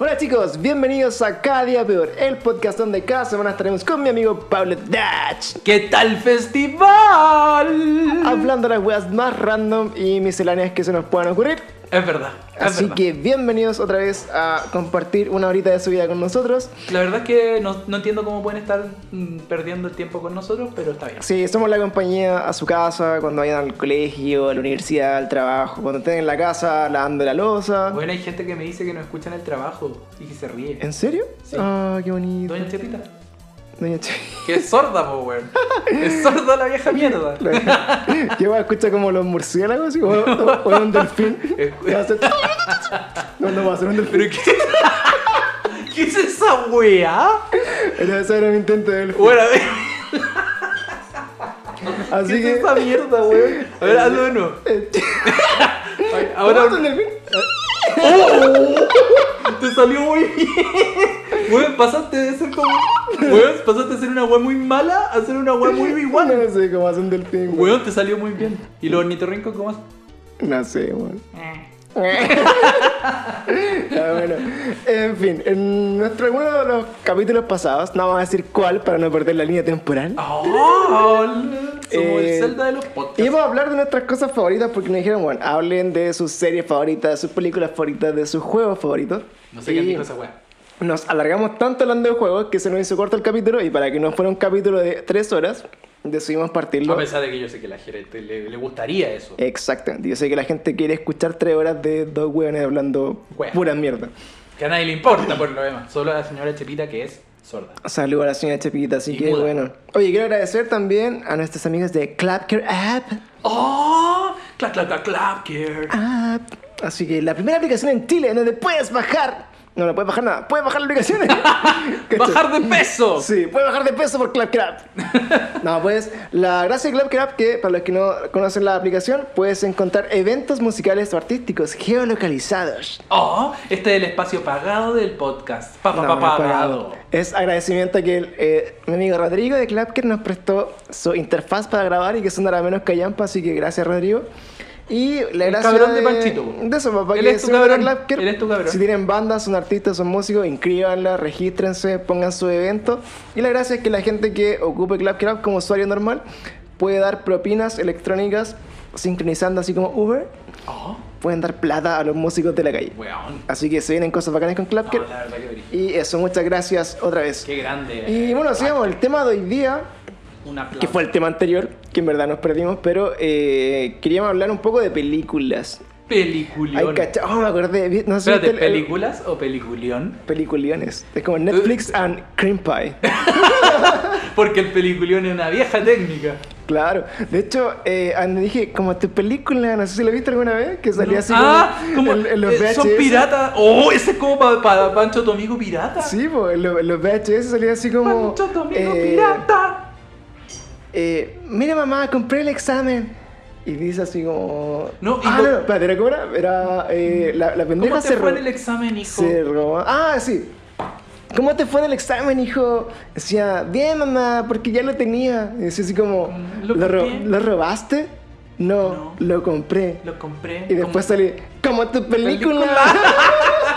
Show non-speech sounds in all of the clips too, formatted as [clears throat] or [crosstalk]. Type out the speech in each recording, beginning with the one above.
Hola chicos, bienvenidos a Cada Día Peor, el podcast donde cada semana estaremos con mi amigo Pablo Dutch. ¿Qué tal festival? Hablando de las weas más random y misceláneas que se nos puedan ocurrir. Es verdad. es Así verdad. que bienvenidos otra vez a compartir una horita de su vida con nosotros. La verdad es que no, no entiendo cómo pueden estar mm, perdiendo el tiempo con nosotros, pero está bien. Sí, somos la compañía a su casa, cuando vayan al colegio, a la universidad, al trabajo, cuando estén en la casa lavando la losa. Bueno, hay gente que me dice que no escuchan el trabajo y que se ríe. ¿En serio? Sí. Ah, qué bonito. Doña Chepita. Doña Che. [laughs] Que es sorda, po, weón. Es sorda la vieja mierda. [laughs] Yo escucha como los murciélagos o, o- o un delfín. [laughs] Hace- No, no va a ser un delfín. ¿Pero qué? ¿Qué es esa weá? Era, ese era mi intento de delfín. Bueno, a ver, Así ¿qué que. es esa mierda, weón? A ver, hazlo Ay, ¿Ahora Ahora un delfín? Te salió muy bien. Weón, pasaste de ser como. Weón, pasaste de ser una weá muy mala a ser una weá muy igual. No sé cómo hace un delfín. weón. Weón, te salió muy bien. ¿Y los ornitorrincos cómo hacen? No sé, weón. Bueno. En fin, en nuestro, alguno de los capítulos pasados, no vamos a decir cuál para no perder la línea temporal. ¡Oh! Somos Eh, el Zelda de los podcasts. Íbamos a hablar de nuestras cosas favoritas porque nos dijeron, bueno, hablen de sus series favoritas, de sus películas favoritas, de sus juegos favoritos. No sé quién Y dijo esa weá. Nos alargamos tanto hablando de juegos que se nos hizo corto el capítulo y para que no fuera un capítulo de tres horas, decidimos partirlo. A pesar de que yo sé que la gente le, le gustaría eso. Exactamente. Yo sé que la gente quiere escuchar tres horas de dos hueones hablando Wea. pura mierda. Que a nadie le importa por lo demás. Solo a la señora Chepita que es sorda. Saludos a la señora Chepita, así Y que muda. bueno. Oye, quiero agradecer también a nuestros amigos de Clapcare App. ¡Oh! ¡Clap, clap, clap, clap, care! App. Así que la primera aplicación en Chile en donde puedes bajar. No, no puedes bajar nada. Puedes bajar la aplicación. [laughs] ¿Cachai? ¡Bajar de peso! Sí, puedes bajar de peso por Clapcare [laughs] App. no, pues la gracia de Clapcare App que para los que no conocen la aplicación, puedes encontrar eventos musicales o artísticos geolocalizados. ¡Oh! Este es el espacio pagado del podcast. Pa, pa, No, pa, no pagado. Es agradecimiento que el, eh, mi amigo Rodrigo de Clapker nos prestó su interfaz para grabar y que sonara menos callampa, así que gracias Rodrigo. Y la El gracia cabrón de Panchito, po. De eso, para Él que es tu cabrón. Clapker. Él es tu cabrón. Si tienen bandas, son artistas, son músicos, inscríbanla, regístrense, pongan su evento. Y la gracia es que la gente que ocupe Clapker App como usuario normal puede dar propinas electrónicas sincronizando así como Uber. ¡Oh! Pueden dar plata a los músicos de la calle. Weón. Así que se vienen cosas bacanas con No, Clapker. brillo. Y eso, muchas gracias otra vez. Qué grande. Y bueno, sigamos, el tema de hoy día. Que fue el tema anterior, que en verdad nos perdimos, pero eh, queríamos hablar un poco de películas. Peliculión. Ay, cacha, oh, me acordé, no sé Espérate, el- ¿películas o peliculión? Peliculiones. Es como Netflix and Cream Pie. [laughs] Porque el peliculión es una vieja técnica. Claro. De hecho, eh, dije, como tu película, no sé si la viste alguna vez, que salía así ah, como, como en, en los eh, son VHS. piratas. Oh, ese es como para Pancho amigo pirata. Sí, pues, en, los- VHS salía así como... Pancho amigo eh, pirata. Eh, mira mamá, compré el examen. Y dice así como... No, ah, no, no, espérate, ¿era cómo era? Era, eh, la, la pendeja ¿Cómo te se fue en el examen, hijo? se robó- Ah, sí. ¿Cómo te fue en el examen, hijo? Decía, bien, mamá, porque ya lo tenía. Y decía así como, Mm, ¿lo ¿lo, ro- copié? ¿lo robaste? No, No. lo compré. Lo compré. Y después salí, como tu película. [laughs]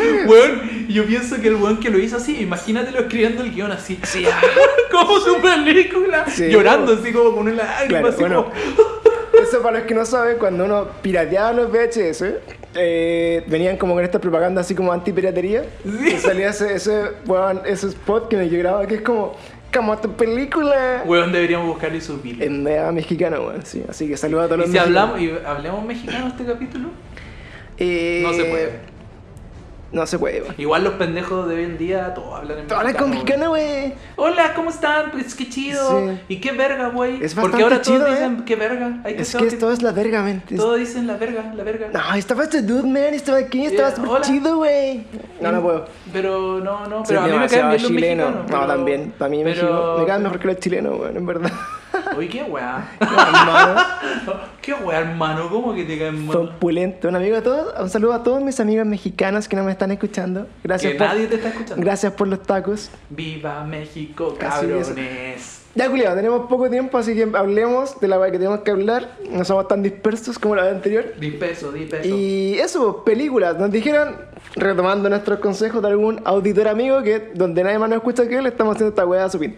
[laughs] Weón, yo pienso que el weón que lo hizo así, imagínatelo escribiendo el guion así. [laughs] como su película. Sí. Llorando así como con una lágrima. Claro, así bueno. como- [laughs] Eso para los que no saben, cuando uno pirateaba los VHS, eh, venían como con esta propaganda así como anti-piratería. Sí. Y salía ese, ese, weón, ese spot que me grababa que es como, como tu película. Weón, deberíamos buscarle y subirlo. En media mexicano, weón, sí. Así que saludos a todos ¿Y los si mexicanos. hablamos, y hablemos mexicano este capítulo? Eh, No se puede. No se weón. Igual los pendejos de hoy en día todos hablan en Todas las con mexicano. mexicano, güey. Hola, ¿cómo están? Pues qué chido. Sí. ¿Y qué verga, güey? Es Porque ahora todos chido, dicen ¿eh? qué verga. Hay que Es saber que esto es la verga, man. Todos dicen la verga, la verga. No, estaba este dude, man. Estaba aquí, estaba Yeah, súper chido, güey. No, no puedo. Pero no, no, pero a mí me caen bien los chileno. mexicanos. No, también. Para mí pero- México me caen mejor que los [laughs] chilenos, weón, en verdad. Oye, qué weá. [laughs] No, hermano. qué weá, hermano. ¿Cómo que te caen mal? opulento. Un amigo a todos, un saludo a todos mis amigos mexicanos que no me están escuchando. Gracias Que por, nadie te está escuchando. Gracias por los tacos. Viva México, cabrones. Ya, culiado, tenemos poco tiempo, así que hablemos de la weá que tenemos que hablar. No somos tan dispersos como la vez anterior. Di peso, di peso. Y eso, películas. Nos dijeron, retomando nuestros consejos de algún auditor amigo, que donde nadie más nos escucha que él, estamos haciendo esta weá a su fin.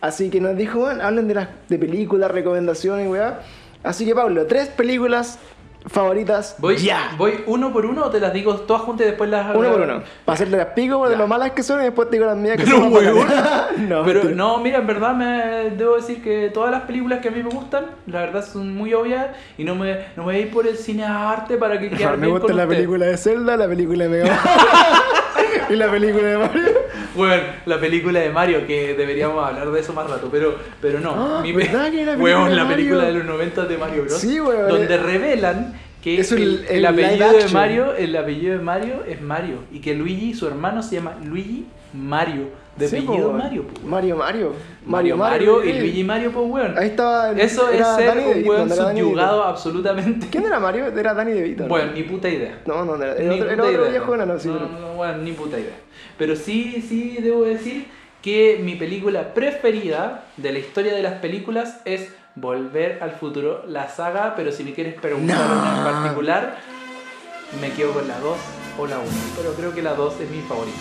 Así que nos dijo, bueno, hablen de las de películas, recomendaciones, weá. Así que, Pablo, tres películas favoritas. Voy, ya. ¿Voy uno por uno o te las digo todas juntas y después las Uno por uno. Para hacerle las pico de lo malas que son y después te digo las mías que Pero, son [laughs] no, Pero mentira. no, mira, en verdad me debo decir que todas las películas que a mí me gustan, la verdad son muy obvias y no me, no me voy a ir por el cine a arte para que quede me gusta la película de Zelda, la película de Mega [laughs] [laughs] y la película de Mario. La película de Mario, que deberíamos hablar de eso más rato, pero, pero no. Ah, mi ¿verdad que la película Weón, de la Mario? película de los 90 de Mario Bros. Sí, weón. Donde revelan que Es el- el, el el apellido de. Mario, el apellido de Mario es Mario y que Luigi, su hermano, se llama Luigi Mario, de Sí, apellido. Mario. po, weón. Mario, Mario. Mario, Mario y. Luigi Mario, pues weón. Ahí estaba. el- Eso es ser Danny un weón no subyugado absolutamente. ¿Quién era Mario? Era Danny DeVito. ¿no? Bueno, ni puta idea. No, no, no era, otro, era otro idea. viejo enano, sí. No, no, bueno, ni puta idea. Pero sí, sí debo decir que mi película preferida de la historia de las películas es Volver al futuro, la saga, pero si me quieres preguntar No. una en particular, me quedo con la 2 o la 1. Pero creo que la 2 es mi favorita.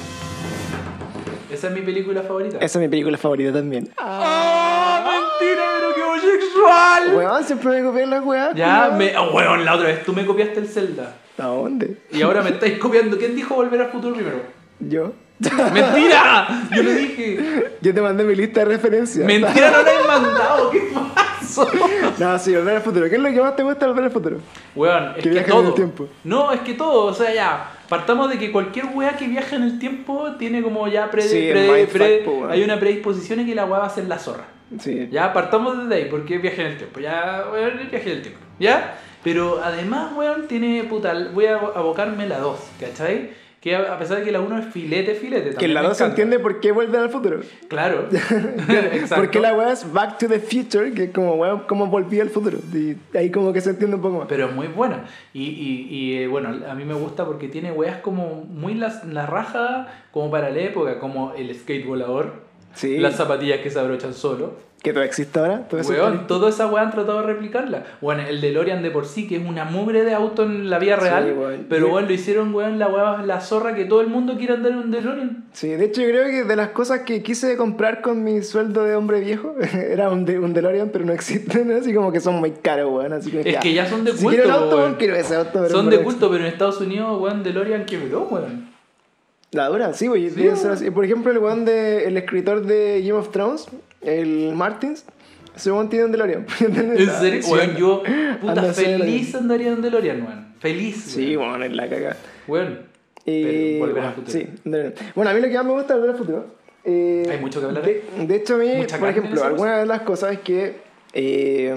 Esa es mi película favorita. Esa es mi película favorita también. ¡Ah! ¡Mentira, pero qué homosexual! Weón, siempre me copian las weas. Ya, me. Oh, weón, la otra vez tú me copiaste el Zelda. ¿A dónde? Y ahora me estáis copiando. ¿Quién dijo volver al futuro primero? Yo. [laughs] ¡Mentira! Yo lo dije. Yo te mandé mi lista de referencias. Mentira, no la he mandado. ¿Qué pasó? No, sí, volver al futuro. ¿Qué es lo que más te gusta de volver al futuro? Weón, es Que que, viaja en todo. el tiempo. No, es que todo. O sea, ya. Partamos de que cualquier wea que viaja en el tiempo tiene como ya pre, Sí, pre- pre- weón. hay una predisposición en que la wea va a ser la zorra. Sí. Ya, partamos desde ahí, porque viaje en el tiempo. Ya, weón, viaje en el tiempo. ¿Ya? Pero además, weón, tiene puta. Voy a abocarme la 2, ¿cachai? Que a pesar de que la 1 es filete, filete. Que también en la me 2 se entiende por qué vuelven al futuro. Claro. [laughs] Exacto. Porque la wea es Back to the Future, que es como, weón, cómo volví al futuro. Y ahí como que se entiende un poco más. Pero es muy buena. Y, y, y, eh, bueno, a mí me gusta porque tiene weas como muy las, la raja, como para la época, como el skate volador, Sí. las zapatillas que se abrochan solo. Que todo existe ahora. Todo Weón, toda esa wea han tratado de replicarla. Bueno, el DeLorean de por sí, que es una mugre de auto en la vida real, Sí, weón. pero bueno, lo hicieron, weón, la wea, la zorra que todo el mundo quiere andar en un DeLorean. Sí, de hecho yo creo que de las cosas que quise comprar con mi sueldo de hombre viejo [laughs] era un, de, un DeLorean, pero no existen, [laughs] así como que son muy caros, weón. Así que, Es que ya son de Si quiero un culto, auto, weón. weón, quiero ese auto. pero Son de culto, pero en Estados Unidos, weón, DeLorean quebró, weón. La dura, sí, güey. Sí, weón. Por ejemplo, el weón de, el escritor de Game of Thrones, el Martins, ese weón tiene un DeLorean. [laughs] En serio, weón, yo, puta, anda feliz andaría en DeLorean, weón. Feliz. Sí, weón, es la caga. Weón. Y, Pero volver bueno, al futuro. Sí, DeLorean. Bueno, a mí lo que más me gusta es volver al futuro. eh, Hay mucho que hablar. De, de hecho, a mí, Mucha por en ejemplo, esa alguna de las cosas es que eh,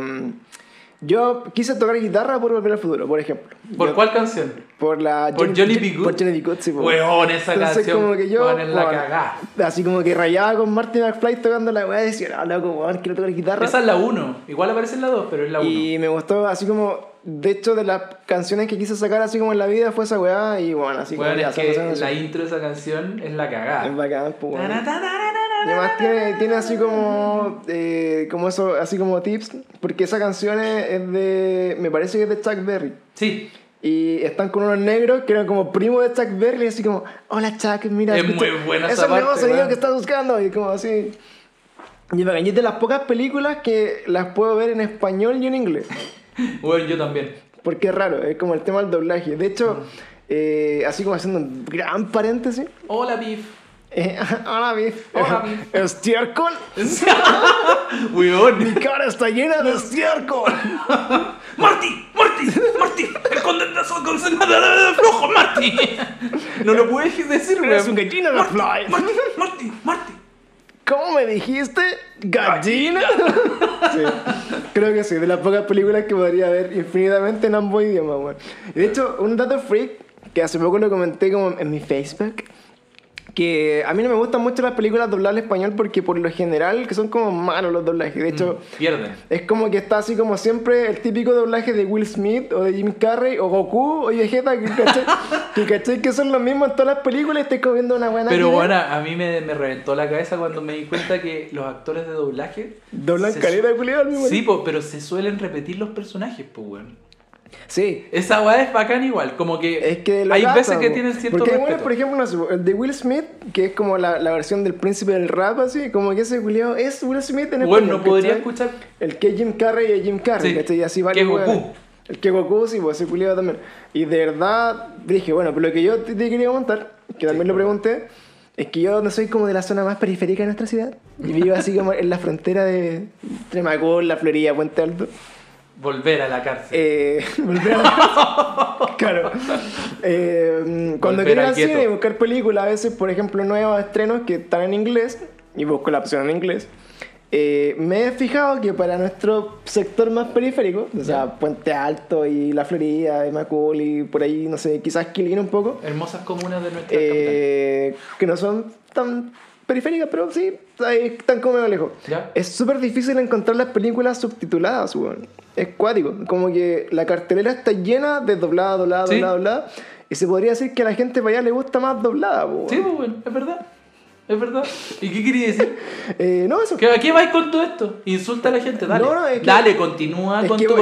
yo quise tocar guitarra por volver al futuro, por ejemplo. ¿Por Yo- cuál canción? Por la ¿Por Johnny B. Good? Por Johnny B. Good, sí, po. Weón, esa Entonces, canción. como que yo, weón, es la cagá. Así como que rayaba con Martin McFly tocando la weá y decía, no, loco, weón, quiero tocar guitarra. Esa es la 1. Igual aparece en la 2, pero es la 1. y me gustó, así como, de hecho, de las canciones que quise sacar así como en la vida fue esa weá y bueno, así como Weón, ya, es que la intro de esa canción es la cagá. Es bacán, pues, weón. Y además tiene, tiene así como, eh, como eso, así como tips, porque esa canción es, de, me parece que es de Chuck Berry. Sí, Y están con unos negros que eran como primos de Chuck Berry, así como, hola Chuck, mira, Es escucha, muy buena es esa el nuevo sonido que estás buscando, y como así. Y y es de las pocas películas que las puedo ver en español y en inglés, [laughs] weón, yo también. porque es raro, es como el tema del doblaje. De hecho, eh, así como haciendo un gran paréntesis, Hola, Beef. Eh. [laughs] Hola, [laughs] Biff. Estiércol. [laughs] weón. Mi cara está llena de estiércol. ¡Marty! ¡Marty! ¡Marty! ¡El condensador con de flojo, Marty! No lo puedes decir, weón. Eres un gallina de fly. Marty, Marty, Marty. ¿Cómo me dijiste? ¿Gallina? sí, creo que sí, de las pocas películas que podría ver infinitamente en ambos idiomas, weón. De hecho, un dato freak, que hace poco lo comenté como en mi Facebook, que a mí no me gustan mucho las películas dobladas al español porque por lo general que son como malos los doblajes. De hecho, Pierden. es como que está así como siempre el típico doblaje de Will Smith o de Jim Carrey o Goku o Vegeta que caché, [laughs] que, caché que son los mismos en todas las películas y estoy comiendo una buena Pero idea. bueno, a mí me, me reventó la cabeza cuando me di cuenta que los actores de doblaje. Doblan caleta de mismo Sí, po, pero se suelen repetir los personajes, pues, weón. Sí. Esa weá es bacán igual, como que, Es que hay veces que tienen cierto Porque respeto. buenos, por ejemplo, no sé, el de Will Smith, que es como la, la versión del príncipe del rap, así, como que ese culiao es Will Smith en el Bueno, no podría escuchar. El que es Jim Carrey es Jim Carrey, Sí. ¿cachai? Y así Que varios Goku. El que Goku, sí, pues ese culiao también. Y de verdad, dije, bueno, pero lo que yo te, te quería contar, que también lo pregunté, es que yo no soy como de la zona más periférica de nuestra ciudad. Y vivo así como en la frontera de Tremacol, La Florida, Puente Alto. Volver a la cárcel. Eh, [laughs] volver a Claro. Eh, cuando quiero ir al cine y buscar películas, a veces, por ejemplo, nuevos estrenos que están en inglés, y busco la opción en inglés, eh, me he fijado que para nuestro sector más periférico, o sea, Puente Alto y La Florida, y Macul y por ahí, no sé, quizás Quilín un poco, Hermosas comunas de nuestra capital. eh, que no son tan periféricas, pero sí, ahí están como medio lejos. ¿Ya? Es súper difícil encontrar las películas subtituladas, weón. Es cuático. Como que la cartelera está llena de doblada, doblada, Sí. doblada, doblada. Y se podría decir que a la gente para allá le gusta más doblada, weón. Sí, pues, weón, es verdad. Es verdad. ¿Y qué quería decir? [laughs] Eh, no, eso. ¿Que ¿A qué vais con todo esto? Insulta a la gente, dale. No, no, es que- dale, continúa con, que, tu-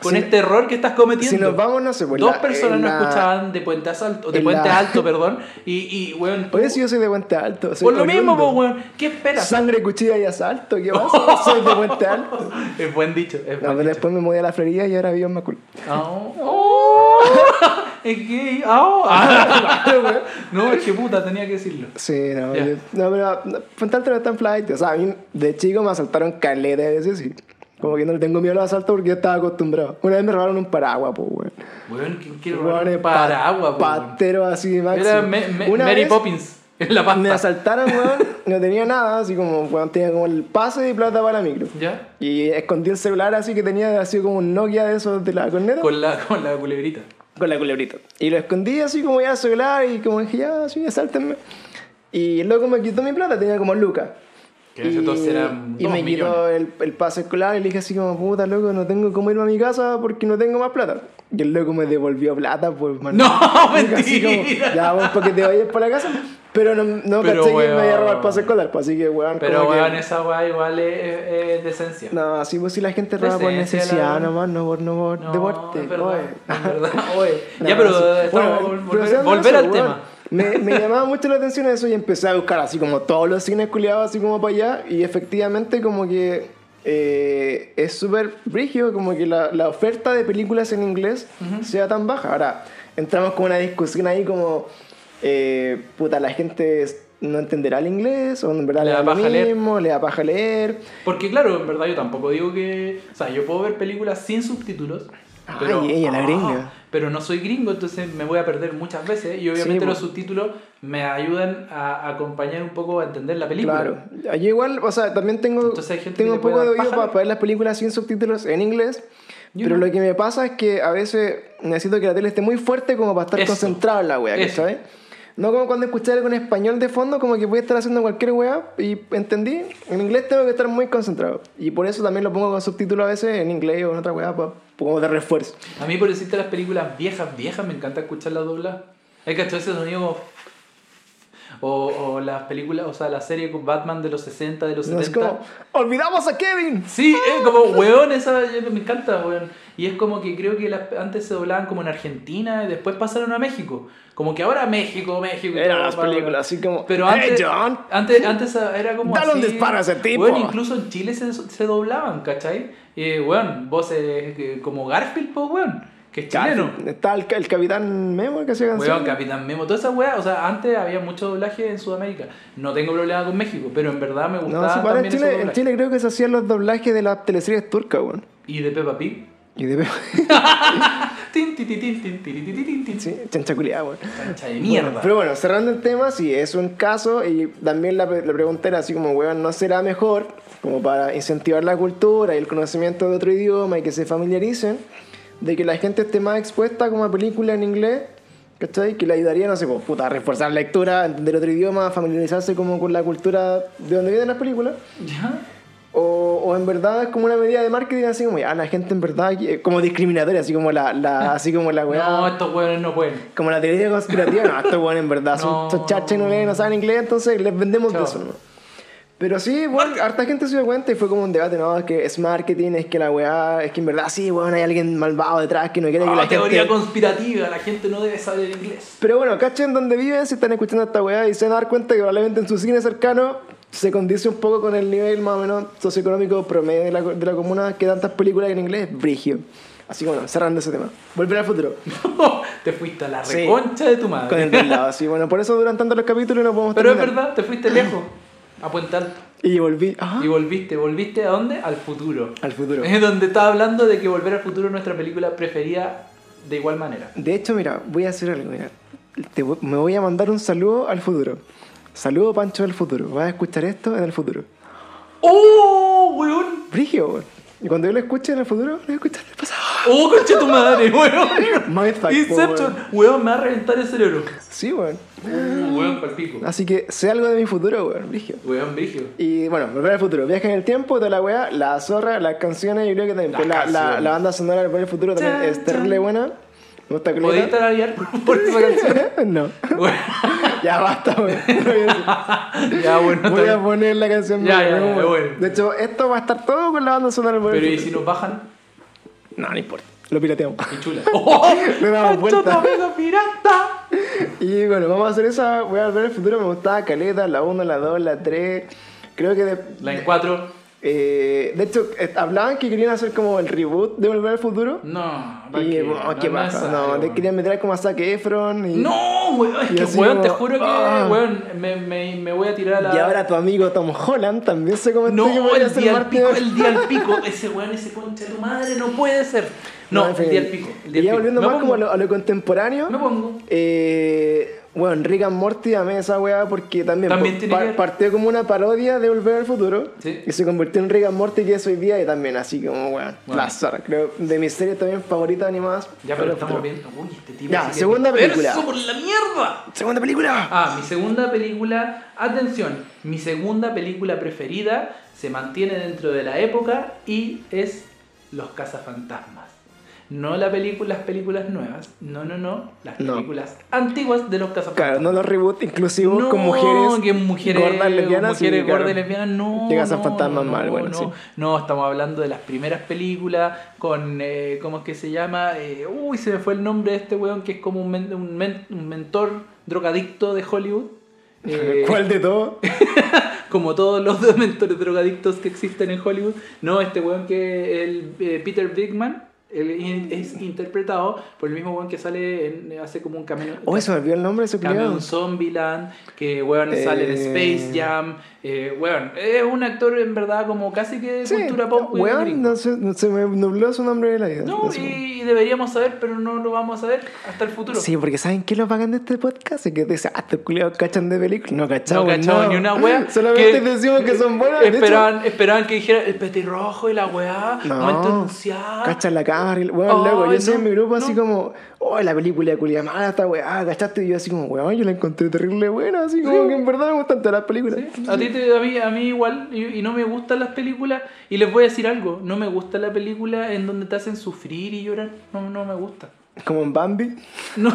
con, este error que estás cometiendo. Si nos vamos, no sé, pues, Dos la- personas no la- escuchaban de Puente Alto, de en Puente la- Alto, perdón. [laughs] Y, y weón, Oye, si yo soy de Puente Alto. soy por lo mismo, pues, weón. ¿Qué esperas? Sangre, cuchilla y asalto, ¿qué pasa? [laughs] soy de Puente Alto. Es buen dicho, es No, buen pero dicho. después me mudé a la Florida y ahora vivo en Macul. Oh. es gay. Ah. no, es que puta, tenía que decirlo. Sí, no, Ya. yo- no, pero Alto no es tan flight. O sea, a mí de chico me asaltaron caleta de veces y como que no le tengo miedo a los asaltos porque yo estaba acostumbrado. Una vez me robaron un paraguas, pues, weón. Weón, ¿quién quiere robar un paraguas? Patero así, máximo. Era Me- Me- Una Mary vez Poppins [laughs] en la pasta. Me asaltaron, weón. No tenía nada, así como, weón, tenía como el pase y plata para la micro. ¿Ya? Y escondí el celular así que tenía así como un Nokia de esos de la corneta. Con la, con la culebrita. Con la culebrita. Y lo escondí así como ya el celular y como dije, ya, sí, asáltenme. Y loco me quitó mi plata, tenía como lucas. Que en ese entonces eran y dos me quitó el, el pase escolar y le dije así como, puta, loco, no tengo cómo irme a mi casa porque no tengo más plata. Y el loco me devolvió plata, pues, man. No, Así como, mentira. ya, vamos, para que te vayas para la casa. Pero no, no Pero, caché que me había robado el weón. pase escolar, pues así que, weón, Pero como que- weón, esa weá igual es, es- es decencia. No, así pues si la gente roba por la necesidad verdad. nomás, no por, no por No, deporte. es verdad, oye. es verdad, oye. [laughs] No, ya, pero Bueno, volver, volver al weón. tema. Me, me llamaba mucho la atención eso y empecé a buscar así como todos los cines culiados así como para allá y efectivamente como que eh, es súper rígido como que la, la oferta de películas en inglés sea tan baja. Ahora, entramos con una discusión ahí como, eh, puta, la gente no entenderá el inglés o en verdad Le da paja leer. mismo, le da paja leer. Porque claro, en verdad yo tampoco digo que... O sea, yo puedo ver películas sin subtítulos. Ay, Pero, ella, la gringa. pero no soy gringo, entonces me voy a perder muchas veces. Y obviamente Sí, los subtítulos me ayudan a, acompañar un poco a entender la película. Claro. Yo igual, o sea, también tengo, tengo un poco de oído para ver las películas sin subtítulos en inglés. Yo pero no. lo que me pasa es que a veces necesito que la tele esté muy fuerte como para estar Eso. concentrado en la wea. ¿sabes? No como cuando escuché algo en español de fondo, como que voy a estar haciendo cualquier wea y entendí. En inglés tengo que estar muy concentrado. Y por eso también lo pongo con subtítulos a veces en inglés o en otra pa- como de refuerzo. A mí por decirte las películas viejas, viejas, me encanta escucharlas dobladas. Hay que ese sonido. O, o las películas, o sea, la serie con Batman de los 60, de los No 70. es como, ¡olvidamos a Kevin! Sí, es como, weón, esa me encanta, weón. Y es como que creo que las, antes se doblaban como en Argentina y después pasaron a México. Como que ahora México, México. Eran las películas así como, Pero "Hey, antes, John". antes, antes era como Dale un así. disparo a ese tipo. Weón, incluso en Chile se, se doblaban, ¿cachai? Y, weón, voces eh, como Garfield, pues, weón. Que es chileno. Está el, el Capitán Memo que hacía canciones. Weón, Capitán Memo, toda esa weá, o sea, antes había mucho doblaje en Sudamérica. No tengo problema con México, pero en verdad me No, gustaba para en también esos Chile, en. Chile creo que se hacían los doblajes de las teleseries turcas, weón. Y de Peppa Pig. Y de [laughs] tin, tin, tin, tin. sí, weón. De mierda. Bueno, pero bueno, cerrando el tema, sí, es un caso y también la, la pregunta era así como, weón, ¿no será mejor como para incentivar la cultura y el conocimiento de otro idioma y que se familiaricen de que la gente esté más expuesta como a películas en inglés ¿Cachai? Que le ayudaría, no sé, pues, puta, a reforzar la lectura, entender otro idioma, familiarizarse como con la cultura de donde vienen las películas. ¿Ya? O, o en verdad es como una medida de marketing así como, ah, la gente en verdad, eh, como discriminatoria, así como la, la, [laughs] así como la weá. No, estos hueones no pueden. Como la teoría conspirativa, no, estos weones en verdad son, [laughs] No. son chachas y no leen, no saben inglés, entonces les vendemos de Chao. eso, ¿no? Pero sí, bueno, harta gente se dio cuenta y fue como un debate, ¿no? Es que es marketing, es que la weá, es que en verdad sí, weón, hay alguien malvado detrás que no quiere que Ah, la teoría gente... conspirativa, la gente no debe saber inglés. Pero bueno, cachen donde viven, si están escuchando esta weá y se van a dar cuenta que probablemente en su cine cercano se condice un poco con el nivel más o menos socioeconómico promedio de la, de la comuna que tantas películas en inglés, brigio. Así que bueno, cerrando ese tema. Volver al futuro. [laughs] te fuiste a la Sí. reconcha de tu madre. Con el del lado, [laughs] así. Bueno, por eso duran tanto los capítulos y no podemos Pero es terminar. verdad, te fuiste lejos. A Puente Alto. Y volví Y volviste. ¿Volviste a dónde? Al futuro. al futuro. Es donde estaba hablando de que Volver al Futuro es nuestra película preferida de igual manera. De hecho, mira, voy a hacer algo, mira. Te me voy a mandar un saludo al futuro. Saludo Pancho del futuro. Vas a escuchar esto en el futuro. ¡Oh, weón! Brigio, weón. Y cuando yo lo escuche en el futuro, lo voy a escuchar en el pasado. ¡Oh, concha tu madre, weón! Mindfuck, Inception, weón. weón, me va a reventar el cerebro. Sí, weón. Uh, weón, palpico. Así que sé algo de mi futuro, weón. Brigio. Weón, brigio. Y bueno, volver al futuro. Viaje en el tiempo, toda la weá, la zorra, las canciones, yo creo que también. Pues la, la, canciones. la banda sonora de Volver al futuro también es terrible chan. Buena. Me gusta ¿Podéis tararear por esa canción? [laughs] no. Ya basta. No decir. [laughs] Ya, bueno. Voy está a poner la canción. Ya, de ya, ya, bueno. De hecho, esto va a estar todo con la banda sonora Pero ¿y si nos bajan? No, no importa. Lo pirateamos. Qué chula. [laughs] ¡Oh! Le damos ¡Concha tu vuelta. pirata! Y bueno, vamos a hacer esa. Voy a volver al futuro. Me gustaba Caleta, la 1, la 2, la 3. Creo que de. La en 4. Eh, de hecho, eh, hablaban que querían hacer como el reboot de Volver al Futuro. No, ¿para Y qué? bueno, No qué necesario, No, weón. querían meter como a Zac Efron. Y, No, weón, es que, weón, te juro que, ah. weón, me, me, me voy a tirar a la... Y ahora tu amigo Tom Holland también se comentó No, que ser día al pico, el día al pico. Ese weón, ese concha de tu madre, no puede ser. No, en fin. el día al pico. El día y ya volviendo más como a lo, a lo contemporáneo. Me pongo. Eh, bueno, Rick and Morty amé esa weá porque también, po- que partió como una parodia de Volver al Futuro Sí. y se convirtió en Rick and Morty que es hoy día y también así como weón, Bueno. la zorra. Creo de mis series también favoritas animadas. Ya, pero estamos viendo. Uy, este tipo. Ya, que segunda disperso película. por la mierda! Segunda película. Ah, mi segunda película, atención, mi segunda película preferida se mantiene dentro de la época y es Los Cazafantasmas. No la película, las películas nuevas, no, no, no, las No. películas antiguas de Los Cazafantasmas. Claro, no los reboot inclusivos No, con mujeres, que mujeres gordas lesbianas. mujeres sí, claro. gordas y lesbianas, no. Cazan no, fantasmas no, mal, bueno, no, sí. No, estamos hablando de las primeras películas con, eh, ¿cómo es que se llama? Eh, uy, se me fue el nombre de este weón que es como un, men- un, men- un mentor drogadicto de Hollywood. [laughs] Eh, ¿Cuál de todo? [laughs] como todos los [laughs] mentores drogadictos que existen en Hollywood. No, este weón que el eh, Peter Bigman él es interpretado por el mismo weón que sale en, hace como un camino. Oh, se me olvidó el nombre de su criado. en Zombieland, que weón sale en Eh. Space Jam, eh, weón, es un actor en verdad como casi que de Sí, cultura pop. weón, no sé, no- se me nubló su nombre de la vida. No, No y deberíamos saber, pero no lo vamos a ver hasta el futuro. Sí, porque ¿saben qué lo pagan de este podcast? Es que te dicen, ah, estos culiados cachan de películas. No No cachamos, cachamos ni una wea. [laughs] Solamente que- decimos que son buenas. de hecho, Esperaban, esperaban que dijera el petirrojo y la weá, No, momento anunciado. Cachan la cámara y weón, loco. Yo soy no, en mi grupo así no. como, oh, la película culia mala, esta weá, ¿cachaste? Y yo así como, weón, yo la encontré terrible buena, así como que en verdad me gustan todas las películas. Sí, A, ti a, mí, a mí igual, y, y no me gustan las películas. Y les voy a decir algo: no me gusta la película en donde te hacen sufrir y llorar. No, no me gusta. Como en Bambi No,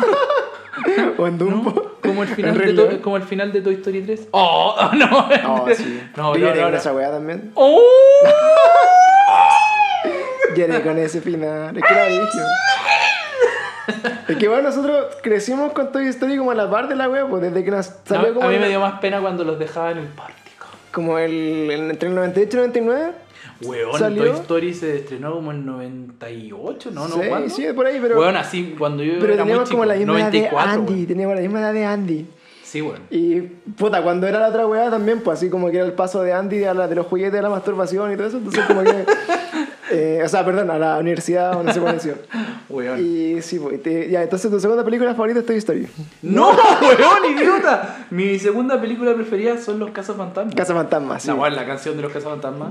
[laughs] o en Dumbo. no, como, el final En de como el final de Toy Story 3. ¡Oh! [laughs] No, Oh, sí. No, no, no, no. esa weá también. ¡Oh! [laughs] Lloré con ese final. Es que era. Es que bueno, nosotros crecimos con Toy Story como a la par de la weá, pues desde que nos No, salió como, a mí me dio más pena cuando los dejaba en el pórtico. Como el, el- entre el 98 y el 99. Weón, ¿Salió? Toy Story se estrenó como en 98, ¿no? ¿No? sí, ¿Cuándo? sí, por ahí, pero, Weón, así, cuando yo pero era muy teníamos chico, como la misma edad de 94, Andy, weón. teníamos la misma edad de Andy. Sí, weón. Y puta, cuando era la otra weá también, pues así como que era el paso de Andy a la de los juguetes de la masturbación y todo eso, entonces como que... [laughs] eh, o sea, perdón, a la universidad o no sé. Weón. Y sí, pues, te- ya, entonces tu segunda película favorita es Toy Story. ¡No, [laughs] weón, idiota! Mi segunda película preferida son Los Cazafantasmas. Casa Fantasma, sí. La, weón, la canción de Los Cazafantasmas.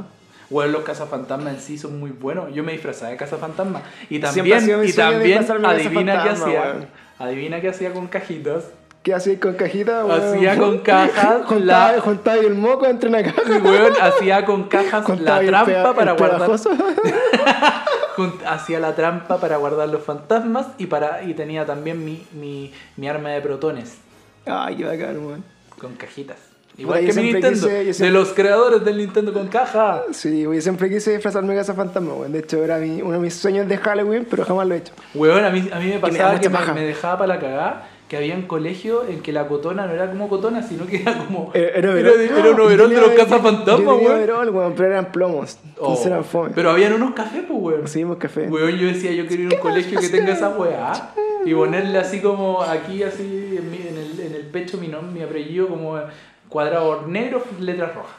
Weón, los cazafantasmas en sí son muy buenos. Yo me disfrazaba de cazafantasma. Y Siempre ha también, mi y sueño también disfrazarme de adivina qué cazafantasma, hacía. weón. adivina qué hacía con cajitas. ¿Qué hacía con cajita? weón? Hacía con cajas [laughs] Juntaba, la- juntaba el moco entre una caja. Weón, hacía con cajas Juntaba la trampa para guardar. [laughs] Hacía la trampa para guardar los fantasmas y para y tenía también mi, mi, mi arma de protones Ay, qué bacán, weón. con cajitas. Igual yo que mi siempre Nintendo. quise- yo De siempre- los creadores del Nintendo con caja. Sí, güey, siempre quise disfrazarme de casa fantasma, weón. De hecho, era mi- uno de mis sueños de Halloween, pero jamás lo he hecho. Weón, a mí, a mí me pasaba que me, paja. me dejaba para la cagada que había un colegio en que la cotona no era como cotona, sino que era como. Era, era, era, era un overol de los cazafantasmas, weón. overol, weón, pero eran plomos. Oh, eran fome. Pero habían unos cafés, pues, weón. Café. Weón, yo decía, yo quiero ir a un colegio que tenga esa weá y ponerle así como aquí, así en, mi- en el, en el pecho mi nombre, mi apellido como cuadrado negro, letras rojas.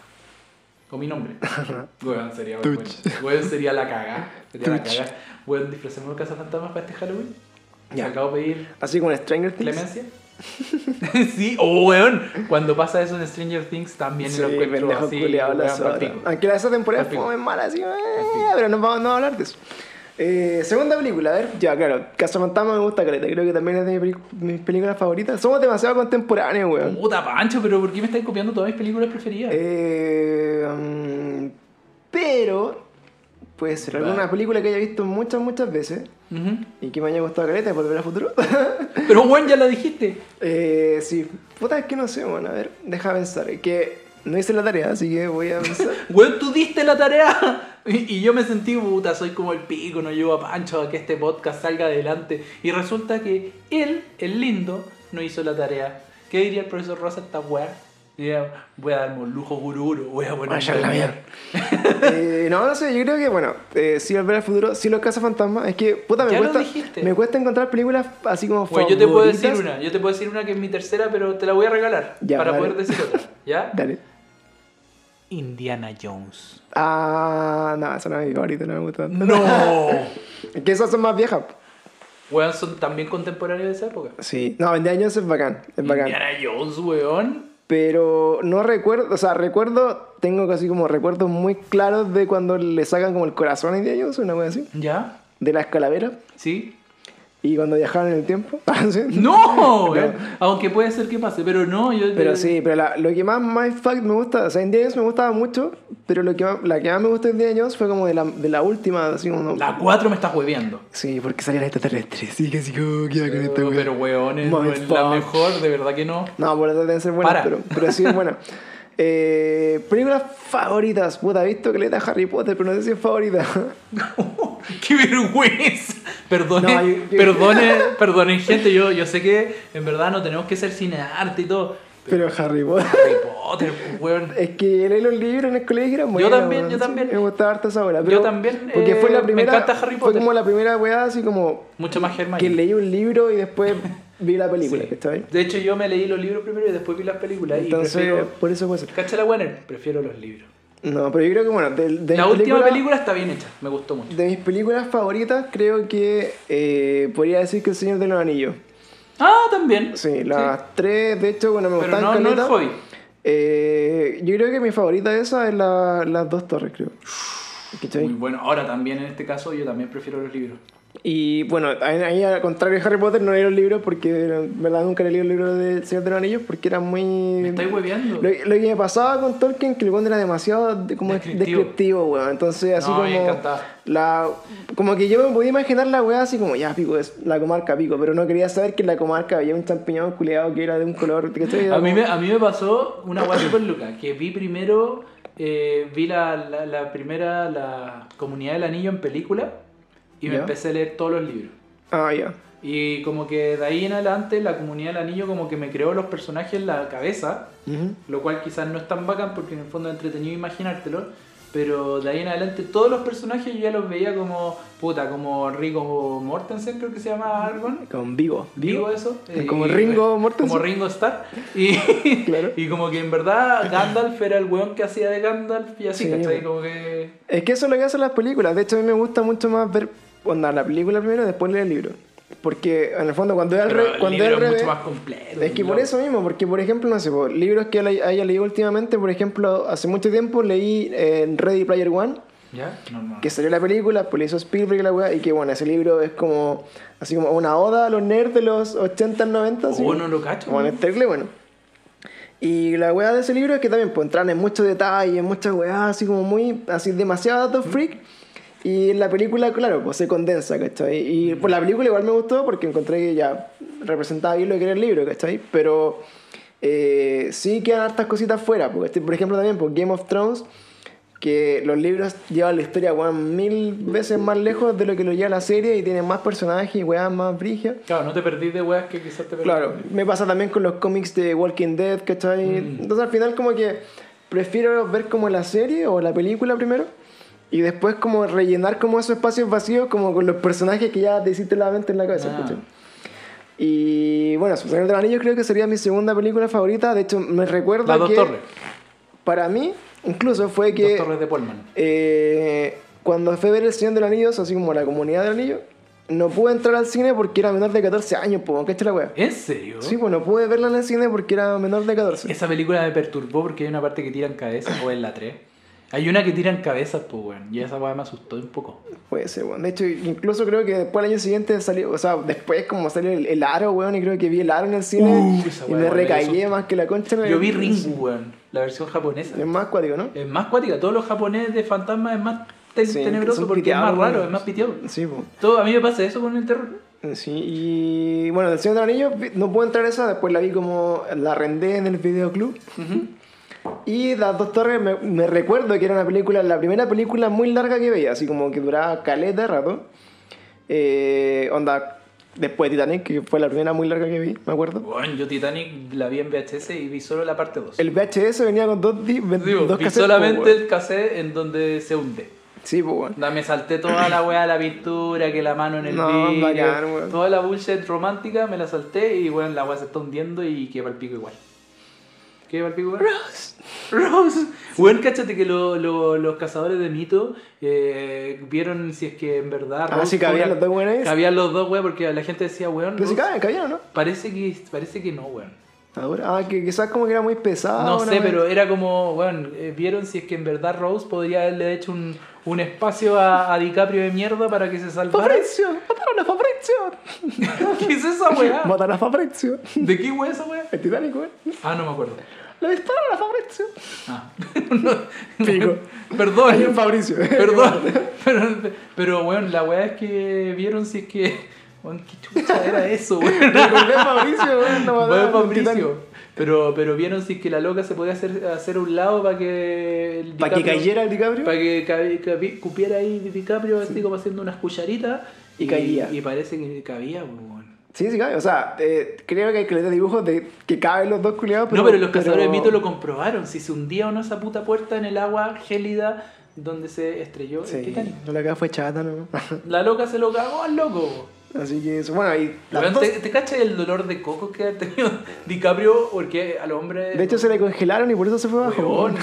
Con mi nombre. Weón, sería. Weón, sería la caga. Sería la Tuch. caga. Weón, disfracemos de fantasmas para este Halloween. Ya. Acabo de pedir Así como en Stranger Things. clemencia. [laughs] sí, oh, weón. Cuando pasa eso en Stranger Things también Sí, lo encuentro así. culiao, la. Aunque la de esa temporada fue muy mala, así, eh, pero no vamos no vamos a hablar de eso. Eh, segunda película, a ver, ya, claro, Cazafantasma me gusta caleta, creo que también es de mis películas favoritas. Somos demasiado contemporáneos, weón. Puta Pancho, pero ¿por qué me estáis copiando todas mis películas preferidas? Eh, mm, pero puede ser alguna Vale. película que haya visto muchas, muchas veces y que me haya gustado caleta, Volver a Futuro. [laughs] Pero weón, ya la dijiste. eh, sí, puta, es que no sé, bueno, a ver, deja pensar. Que no hice la tarea, así que voy a pensar. [laughs] Weón, tú diste la tarea. [laughs] Y, y yo me sentí, puta, soy como el pico, no llevo a Pancho a que este podcast salga adelante. Y resulta que él, el lindo, no hizo la tarea. ¿Qué diría el profesor Rosa esta weá? Voy a darme un lujo gururo, voy a poner Vaya la mierda. Eh, no, no sé, yo creo que, bueno, eh, sí, Volver al Futuro, sí, Los Cazafantasmas. Es que, puta, me Ya lo cuesta, dijiste. me cuesta encontrar películas así como Pues yo te puedo decir una, yo te puedo decir una que es mi tercera, pero te la voy a regalar Ya, para dale. poder decir otra. ¿Ya? [laughs] Dale. Indiana Jones. Ah, no, esa no es mi favorita, no me gusta. ¡No! [laughs] Es que esas son más viejas. Weón, son también contemporáneos de esa época. Sí. No, de años es bacán, es bacán. Indiana Jones, weón. Pero no recuerdo, o sea, recuerdo, tengo casi como recuerdos muy claros de cuando le sacan como el corazón a Indiana Jones, una cosa así, ¿Ya? de las calaveras, ¿Sí? Y cuando viajaron en el tiempo. [laughs] No, [laughs] weón. aunque puede ser que pase, pero no, yo Pero sí, pero la- lo que más Mindfuck me gusta, o sea, Indiana Jones me gustaba mucho, pero lo que más- la que más me gustó de Indiana Jones fue como de la, de la última, así como... La 4 me estás hueviendo. Sí, porque salía la extraterrestre, sí, que sí, como que con esta wea. Pero weón, es Mindfuck. la mejor, de verdad que no. No, por eso deben ser buenas, Para. pero, pero sí es buena. [laughs] Eh, películas favoritas. Puta, he visto que le da Harry Potter, pero no sé si es favorita. [laughs] ¡Qué vergüenza! Perdone, No, yo- yo- perdone, perdone, gente. Yo, yo sé que en verdad no tenemos que ser cinearte y todo. Pero Harry Potter. Harry Potter, weón. Es que leí los libros en el colegio eran Yo buenos, también, weón, yo también. me gustaba harto esa obra. Yo pero- también, Porque fue eh, la me primera. encanta Harry Fue Potter. como la primera weá, así como. Mucho más Hermione. Que leí un libro y después [laughs] vi la película, Sí. ¿cachai? De hecho, yo me leí los libros primero y después vi las películas. Entonces, y prefiero. por eso puede ser. Cacha la Warner, prefiero los libros. No, pero yo creo que, bueno, de, de la última película está bien hecha, me gustó mucho. De mis películas favoritas, creo que eh, podría decir que El Señor de los Anillos. Ah, también. Sí, las tres, de hecho, bueno, me Pero gustaban no, no el hobby. Eh, yo creo que mi favorita de esas es la, las dos torres, creo. ¿Cachai? Muy bueno. Ahora también en este caso yo también prefiero los libros. Y bueno, ahí al contrario de Harry Potter no leí los libros porque en verdad nunca leí los libros de Señor de los Anillos porque eran muy... Me estáis hueveando. Lo, lo que me pasaba con Tolkien que el era demasiado de- como Descriptivo. descriptivo, weón. Entonces así No, como... La, como que yo me podía imaginar la weá así como, ya pico, es la comarca pico, pero no quería saber que en la comarca había un champiñón culeado que era de un color... Era A mí, me, a mí me pasó una guay super loca, que vi primero, eh, vi la, la, la primera, la Comunidad del Anillo en película y me Ya. empecé a leer todos los libros. Ah, ya. Y como que de ahí en adelante la Comunidad del Anillo como que me creó los personajes en la cabeza, Ujú. lo cual quizás no es tan bacán porque en el fondo es entretenido imaginártelo, pero de ahí en adelante todos los personajes yo ya los veía como, puta, como Rico Mortensen creo que se llama Argon. Con vivo. Vivo eso. Es como Y- Ringo [laughs] Mortensen. Como Ringo Starr. Y, [laughs] Claro. y como que en verdad Gandalf era el weón que hacía de Gandalf y así, Sí, ¿cachai? Como que... Es que eso es lo que hacen las películas. De hecho, a mí me gusta mucho más ver onda, la película primero después leer el libro. Porque en el fondo, cuando es al, Pero re- el cuando es libro es revés. mucho más completo. Es que por eso mismo, porque por ejemplo, no sé, por libros que haya leído últimamente, por ejemplo, hace mucho tiempo leí eh, en Ready Player One ¿Ya? Que salió la película, pues le hizo Spielberg y la weá, y que bueno, ese libro es como, así como una oda a los nerds de los 80, 90, así. Oh, no lo cacho. Bueno, terrible, bueno. Y la weá de ese libro es que también pues entran en muchos detalles, muchas weas, así como muy, así demasiado datos freak. Y en la película, claro, pues se condensa, ¿cachai? Y pues la película igual me gustó porque encontré que ya representaba bien lo que era el libro, ¿cachai? Pero eh, sí quedan hartas cositas fuera, porque este, por ejemplo también, por Game of Thrones, que los libros llevan la historia, weón, mil veces más lejos de lo que lo lleva la serie y tienen más personajes y weas más brigias. Claro, no te perdís de weas que quizás te perdís. Claro, me pasa también con los cómics de Walking Dead, ¿cachai? Mm. Entonces al final como que prefiero ver como la serie o la película primero y después como rellenar como esos espacios vacíos como con los personajes que ya te hiciste la mente en la cabeza, Ah. Y bueno, Señor del Anillo creo que sería mi segunda película favorita, de hecho me recuerda Las dos que torres. para mí incluso fue que Dos torres de Pullman. eh, cuando fue ver El Señor del Anillo, así como la comunidad del Anillo, no pude entrar al cine porque era menor de 14 años, pues, ¿cachai la wea? ¿En serio? Sí, pues no pude verla en el cine porque era menor de 14. Esa película me perturbó porque hay una parte que tiran cabezas, o en la 3. Hay una que tiran cabezas, pues, weón. Y esa weá me asustó un poco. Puede ser, weón. De hecho, incluso creo que después al año siguiente salió, o sea, después como salió el, el aro, weón, y creo que vi el aro en el cine Uh, esa y me asustó. más que la concha. el- Yo vi Ring, weón. La versión japonesa. Es más cuático, ¿no? Es más cuática. Todos los japoneses de fantasmas es más te- Sí, tenebroso porque es más raro, es más piteado. Sí, pues. Todo, a mí me pasa eso con el terror. Sí, y bueno, del Señor del Anillo vi- no puedo entrar a esa, después la vi como la arrendé en el videoclub. Y Las Dos Torres me, me recuerdo que era una película, la primera película muy larga que veía, así como que duraba caleta de rato. Eh, onda, después de Titanic, que fue la primera muy larga que vi, me acuerdo. Bueno, yo Titanic la vi en VHS y vi solo la parte 2. El VHS venía con dos, di- Digo, dos vi cassettes, solamente el cassette en donde se hunde. Sí, pues. Da, me salté toda la weá, la pintura, que la mano en el No, vidrio, bacán, weón. toda la bullshit romántica, me la salté y bueno, la weá se está hundiendo y queda para el pico igual. ¿Qué para el pico? Rose. Rose. Weón, cáchate que lo- lo- los cazadores de mito eh, vieron si es que en verdad. Ah, Rose sí, cabían los dos weones. Cabían los dos, weón, porque la gente decía, weón. Pero si Rose- caben, cabían, ¿no? parece, que, parece que no, weón. Dura. Ah, que quizás como que era muy pesado. No sé, pero era como, bueno, eh, vieron si es que en verdad Rose podría haberle hecho un, un espacio a, a DiCaprio de mierda para que se salvara. Fabrizio, mataron a Fabrizio. [laughs] ¿Qué es esa weá? [laughs] Mataron a Fabrizio. ¿De qué weá esa weá? El Titanic, weón. Ah, no me acuerdo. Le dispararon a Fabrizio. Ah. No. [laughs] Pico. Perdón. Hay un Fabricio. Perdón. [laughs] Pero, pero bueno, la weá es que vieron si es que. Weón, qué chucha era eso, weón. [laughs] Recordé a Fabricio, weón. No al Fabricio. Pero, pero vieron si es que la loca se podía hacer, hacer a un lado para que. ¿Para que cayera el DiCaprio? Para que cabi- cupiera ahí DiCaprio, así como haciendo unas cucharitas. Y caía. Y parece que cabía, weón. Sí, sí, cabe. O sea, eh, creo que hay que leer dibujos de que caben los dos culiados. no, pero los cazadores de mito lo comprobaron. Si se hundía o no esa puta puerta en el agua gélida donde se estrelló el Sí, Titanic. no la acá fue chata, ¿no? La loca se lo cagó al loco. Así que eso, bueno, y ¿Te, ¿Te cachas el dolor de coco que ha tenido [laughs] DiCaprio? Porque al hombre. de hecho se le congelaron y por eso se fue abajo. Weón.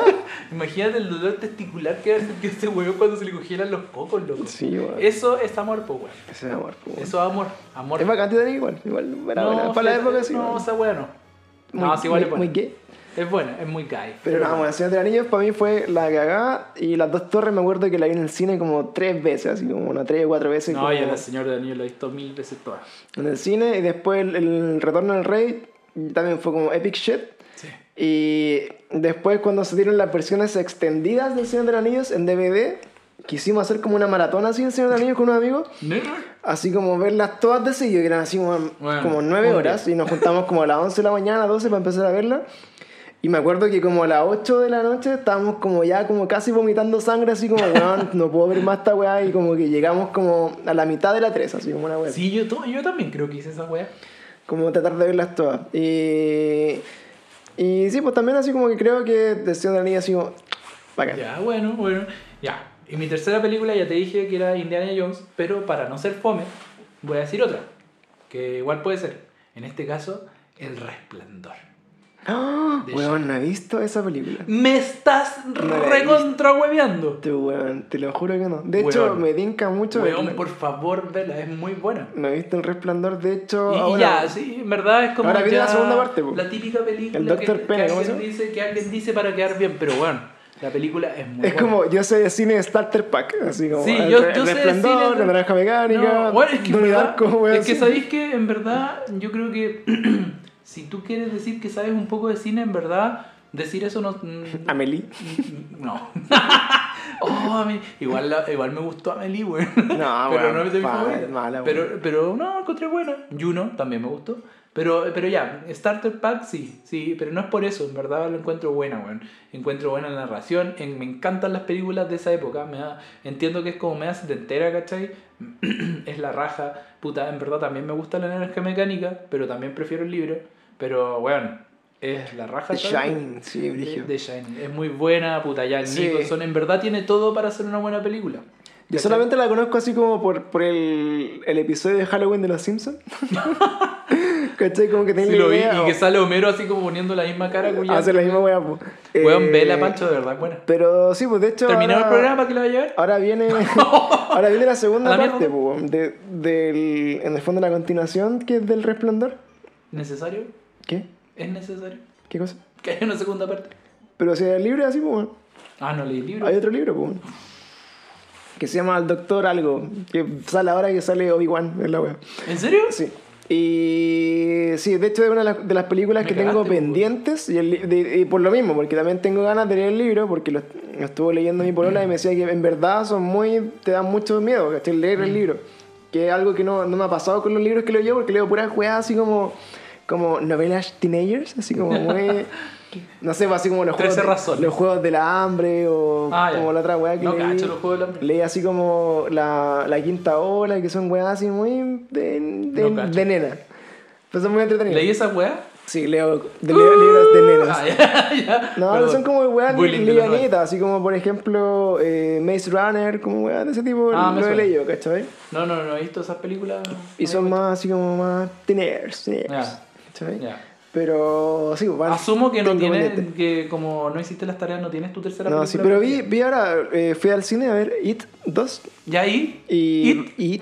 [laughs] Imagínate el dolor testicular que hace que este weón cuando se le congelan los cocos, loco. Sí, weón. Eso es amor, po, weón. Ese es amor, po, weón. Eso es amor. Amor. Es bacán Titanic igual. Igual, era buena. Para la época sí. No, esa weá no. Muy- no, igual muy- es buena. Muy gay. Es buena, es muy gay. Pero no, bueno, El Señor de los Anillos para mí fue la cagada y las dos torres me acuerdo que la vi en el cine como tres veces, así como una tres o cuatro veces. No, como ya el Señor de Anillo lo he visto mil veces todas. En el cine y después el, el Retorno del Rey también fue como epic shit. Sí. Y después cuando se dieron las versiones extendidas del Señor de los Anillos en DVD, quisimos hacer como una maratón así del Señor de los Anillos con unos amigos. Así como verlas todas de seguido, que eran así como, Bueno, como nueve horas, y nos juntamos como a las 11 de la mañana, 12 para empezar a verla. Y me acuerdo que como a las 8 de la noche estábamos como ya como casi vomitando sangre, así como, weón, no puedo ver más esta weá, y como que llegamos como a la mitad de la 3, así como una weá. Sí, yo, yo también creo que hice esa weá. Como tratar de verlas todas. Y, y sí, pues también así como que creo que The Señor de la Anillo así como, bacán. Ya, bueno, bueno. Ya. Y mi tercera película ya te dije que era Indiana Jones, pero para no ser fome, voy a decir otra. Que igual puede ser. En este caso, El Resplandor. De Weón, no he visto esa película. Me estás No recontra hueveando. Te, weón, te lo juro que no. De Weón. hecho, me dinca mucho. Weón, verla. por favor, vela, es muy buena. No he visto el resplandor, de hecho. Y, ahora- ya, sí, en verdad es como. Ahora viene la segunda parte, po. La típica película El Dr. que, Pene, que ¿cómo alguien dice que alguien dice para quedar bien, pero bueno, La película es muy Es buena. como, yo sé de cine Starter Pack, así como Sí, el, yo- el yo sé de Resplandor, cine- la naranja mecánica, No, bueno, es que, verdad- Darko, weón, es que sabéis que en verdad yo creo que [clears throat] si tú quieres decir que sabes un poco de cine, en verdad decir eso no... mm, [laughs] Amelie. No. [laughs] oh, igual, la- igual me gustó Amelie, güey. No, [laughs] pero no es de mi favorita. mala, pero, pero no, encontré buena. Juno también me gustó. Pero, pero ya, Starter Pack sí, sí, pero no es por eso, en verdad lo encuentro buena, weón. Encuentro buena la narración, en- me encantan las películas de esa época, me da- entiendo que es como media setentera, ¿cachai? [clears throat] es la raja, puta, en verdad también me gusta la naranja mecánica, pero también prefiero el libro, pero, weón, es la raja. The. Shining, sí, brígido. de Shining. Es muy buena, puta, Jack Sí. Nicholson. En verdad tiene todo para hacer una buena película. Yo ¿Cachai? solamente la conozco así como por, por el, el episodio de Halloween de Los Simpsons. [laughs] ¿Cachai? Como que tiene Sí lo vi idea, y o- que sale Homero así como poniendo la misma cara. cuya- Hace la misma weá. Weón, Eh, vela, Pancho, de verdad, buena. Pero sí, pues de hecho. ¿Terminó el ahora- programa para que lo vaya a ver? Ahora viene, [laughs] [laughs] ahora viene la segunda la parte, po, de, del, en el fondo la continuación que es del resplandor. ¿Necesario? ¿Qué? ¿Es necesario? ¿Qué cosa? Que haya una segunda parte. Pero si el libro es así, pues, Ah, no leí el libro. hay otro libro, pues, que se llama El Doctor Algo, que sale ahora que sale Obi-Wan en la web. ¿En serio? Sí. Y sí, de hecho es una de las, películas Me que tengo cagaste, pues, pendientes y, el de- y por lo mismo, porque también tengo ganas de leer el libro, porque lo, lo estuvo leyendo mi polola y me decía que en verdad son muy, te dan mucho miedo, ¿cachai? Leer Mm. el libro. Que es algo que no, no me ha pasado con los libros que leo yo, porque leo puras weas así como, como novelas teenagers, así como muy... [laughs] No sé, pues, así como los juegos, de- los juegos del hambre o Ah, como la otra wea que No leí. cacho los juegos del hambre. Leí así como la, la quinta ola, que son weas así muy de, de, No de nena. Pero son muy entretenidos. ¿Leí esa weá? Sí, leo, de- leo libros de nenas. Ah, ya, [laughs] ya. No, Perdón. son como weas de la livianitas, así como por ejemplo eh, Maze Runner, como weas de ese tipo, Ah, lo he leído, ¿cachai? No, no, no he visto esas películas. Y son más así como más teenagers, teenagers, Ya. Pero sí, van- Asumo que no tienes, que como no hiciste las tareas, no tienes tu tercera No, sí, pero vi, vi ahora, eh, fui al cine a ver It 2 ¿Ya ahí? Y. [laughs] Y.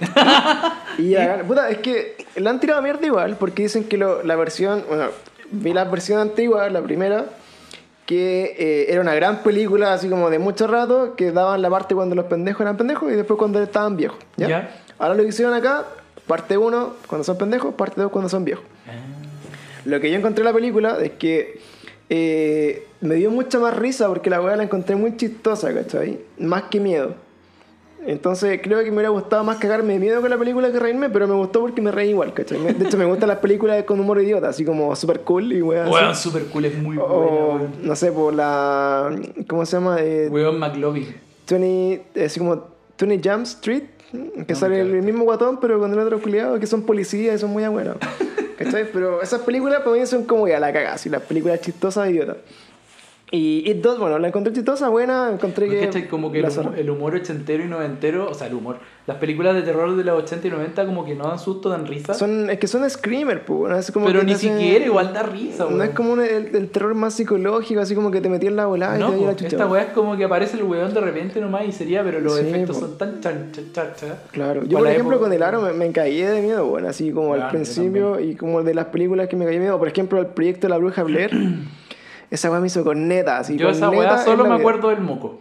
y hagan- puta, es que la han tirado mierda igual, porque dicen que lo- la versión. Bueno, vi la versión antigua, la primera, que eh, era una gran película, así como de mucho rato, que daban la parte cuando los pendejos eran pendejos y después cuando estaban viejos. ¿ya? Ahora lo que hicieron acá, parte 1 cuando son pendejos, parte 2 cuando son viejos. Lo que yo encontré en la película es que eh, me dio mucha más risa porque la weá la encontré muy chistosa, ¿cachai? Más que miedo. Entonces creo que me hubiera gustado más cagarme de miedo con la película que reírme, pero me gustó porque me reí igual, ¿cachai? De hecho me gustan las películas con humor idiota, así como super cool y así. Weón, super cool, es muy buena, o, weón. no sé, por la... ¿Cómo se llama? Eh, Weón McLovin. 20, así como 20 Jump Street, que No, sale el mismo guatón, pero con el otro culiado, que son policías y son muy buenos. [laughs] ¿Cachai? Pero esas películas para mí son como ya la cagada, así las películas chistosas idiotas. Y It 2, bueno, la encontré chistosa, buena, encontré que. ¿Cachai? Como que el humor, el humor ochentero y noventero, o sea, el humor. Las películas de terror de los 80 y 90 como que no dan susto, dan risa. Son, es que son screamer, pues, es como pero que ni hacen- siquiera igual da risa, No es como un- el, el terror más psicológico, así como que te metí en la volada No, y te po, la chucha. esta weá es como que aparece el weón de repente nomás y sería, pero los Sí, efectos po. son tan chan, chan, chan, chan. Claro, yo por ejemplo época- con el aro me, me caí de miedo, bueno, así como Claro, al principio y como de las películas que me caí de miedo, por ejemplo el proyecto de la bruja Blair, esa weá me hizo con neta, así Yo con esa weá solo me vida. acuerdo del moco.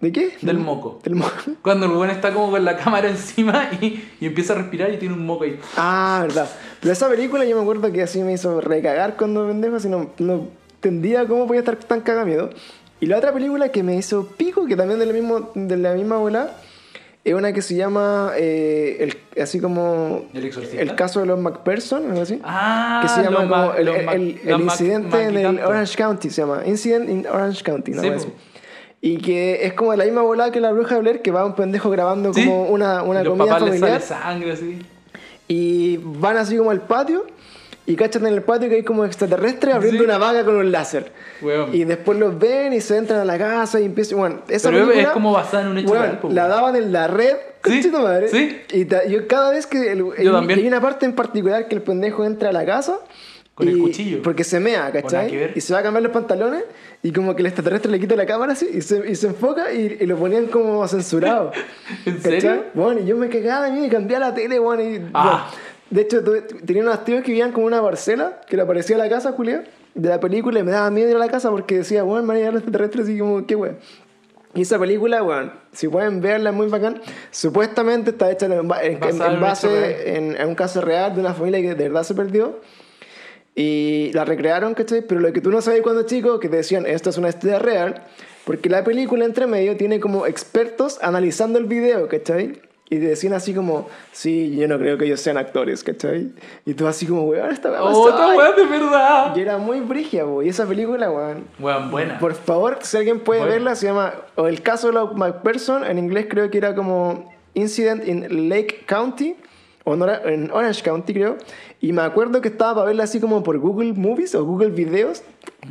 ¿De qué? Del moco. Del moco. Cuando el weón está como con la cámara encima y, y empieza a respirar y tiene un moco ahí. Ah, verdad. Pero esa película yo me acuerdo que así me hizo recagar cuando pendejo, así no, no entendía cómo podía estar tan cagamido. Y la otra película que me hizo pico, que también de la, mismo, de la misma bola, es una que se llama, eh, el, así como... ¿El? El caso de los McPherson, algo así. Ah, que se llama como el, el- el- incidente en el. Orange County, se llama. Incident in Orange County, ¿no? Sí, así. Y que es como la misma bola que la bruja de Blair, que va un pendejo grabando Sí. como una, una comida familiar. sangre así. Y van así como al patio y cachan en el patio que hay como extraterrestres abriendo Sí. una vaga con un láser. Weón. Y después los ven y se entran a la casa y empiezan. Bueno, esa Pero es- película, es como basada en un hecho weón, real, La daban en la red. Sí, madre. sí. Y ta- yo cada vez que. El, Yo hay, también. hay una parte en particular que el pendejo entra a la casa. Con el y- cuchillo. Porque se mea, ¿cachai? Y se va a cambiar los pantalones y como que el extraterrestre le quita la cámara así y se, y se enfoca y, y lo ponían como censurado. [laughs] ¿En ¿Cachai? serio? Bueno, y yo me cagaba y cambié a la tele, bueno, y, Ah. bueno, de hecho, tuve- tenía unos tíos que vivían como una parcela, que le aparecía a la casa, Julián. de la película y me daba miedo ir a la casa porque decía, bueno, van a llegar los extraterrestres y como, qué weón. Y esa película, bueno, si pueden verla, es muy bacán. Supuestamente está hecha en, en- en- base en, en un caso real de una familia que de verdad se perdió. Y la recrearon, ¿cachai? Pero lo que tú no sabes cuando chico, que te decían, esto es una historia real, porque la película entre medio tiene como expertos analizando el video, ¿cachai? Y te decían así como, sí, yo no creo que ellos sean actores, ¿cachai? Y tú así como, weón, esta weá ¡Oh, pasó". esta weá de verdad! Y era muy brigia, bo. Y esa película, weón. Weón, buena. Por favor, si alguien puede Bueno. verla, se llama o El caso de Love McPherson. En inglés creo que era como Incident in Lake County. O en Ora- en Orange County, creo. Y me acuerdo que estaba para verla así como por Google Movies o Google Videos.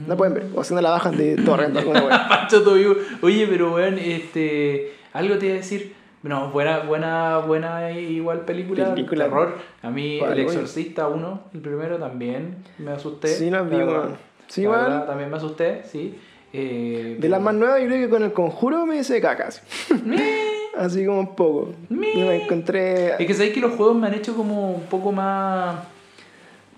La pueden ver. O si no la bajan de torrent [laughs] alguna vivo. Oye, pero weón, este. Algo te iba a decir. No, buena, buena, buena igual película. Película. Terror. A mí, ¿Cuál, El? Exorcista 1, el primero también me asusté. Sí, la vi. Sí, La igual. verdad, También me asusté, sí. Eh, De las más nuevas, yo creo que con el conjuro me hice cacas. [laughs] así como un poco. Me encontré. Es que sabéis que los juegos me han hecho como un poco más.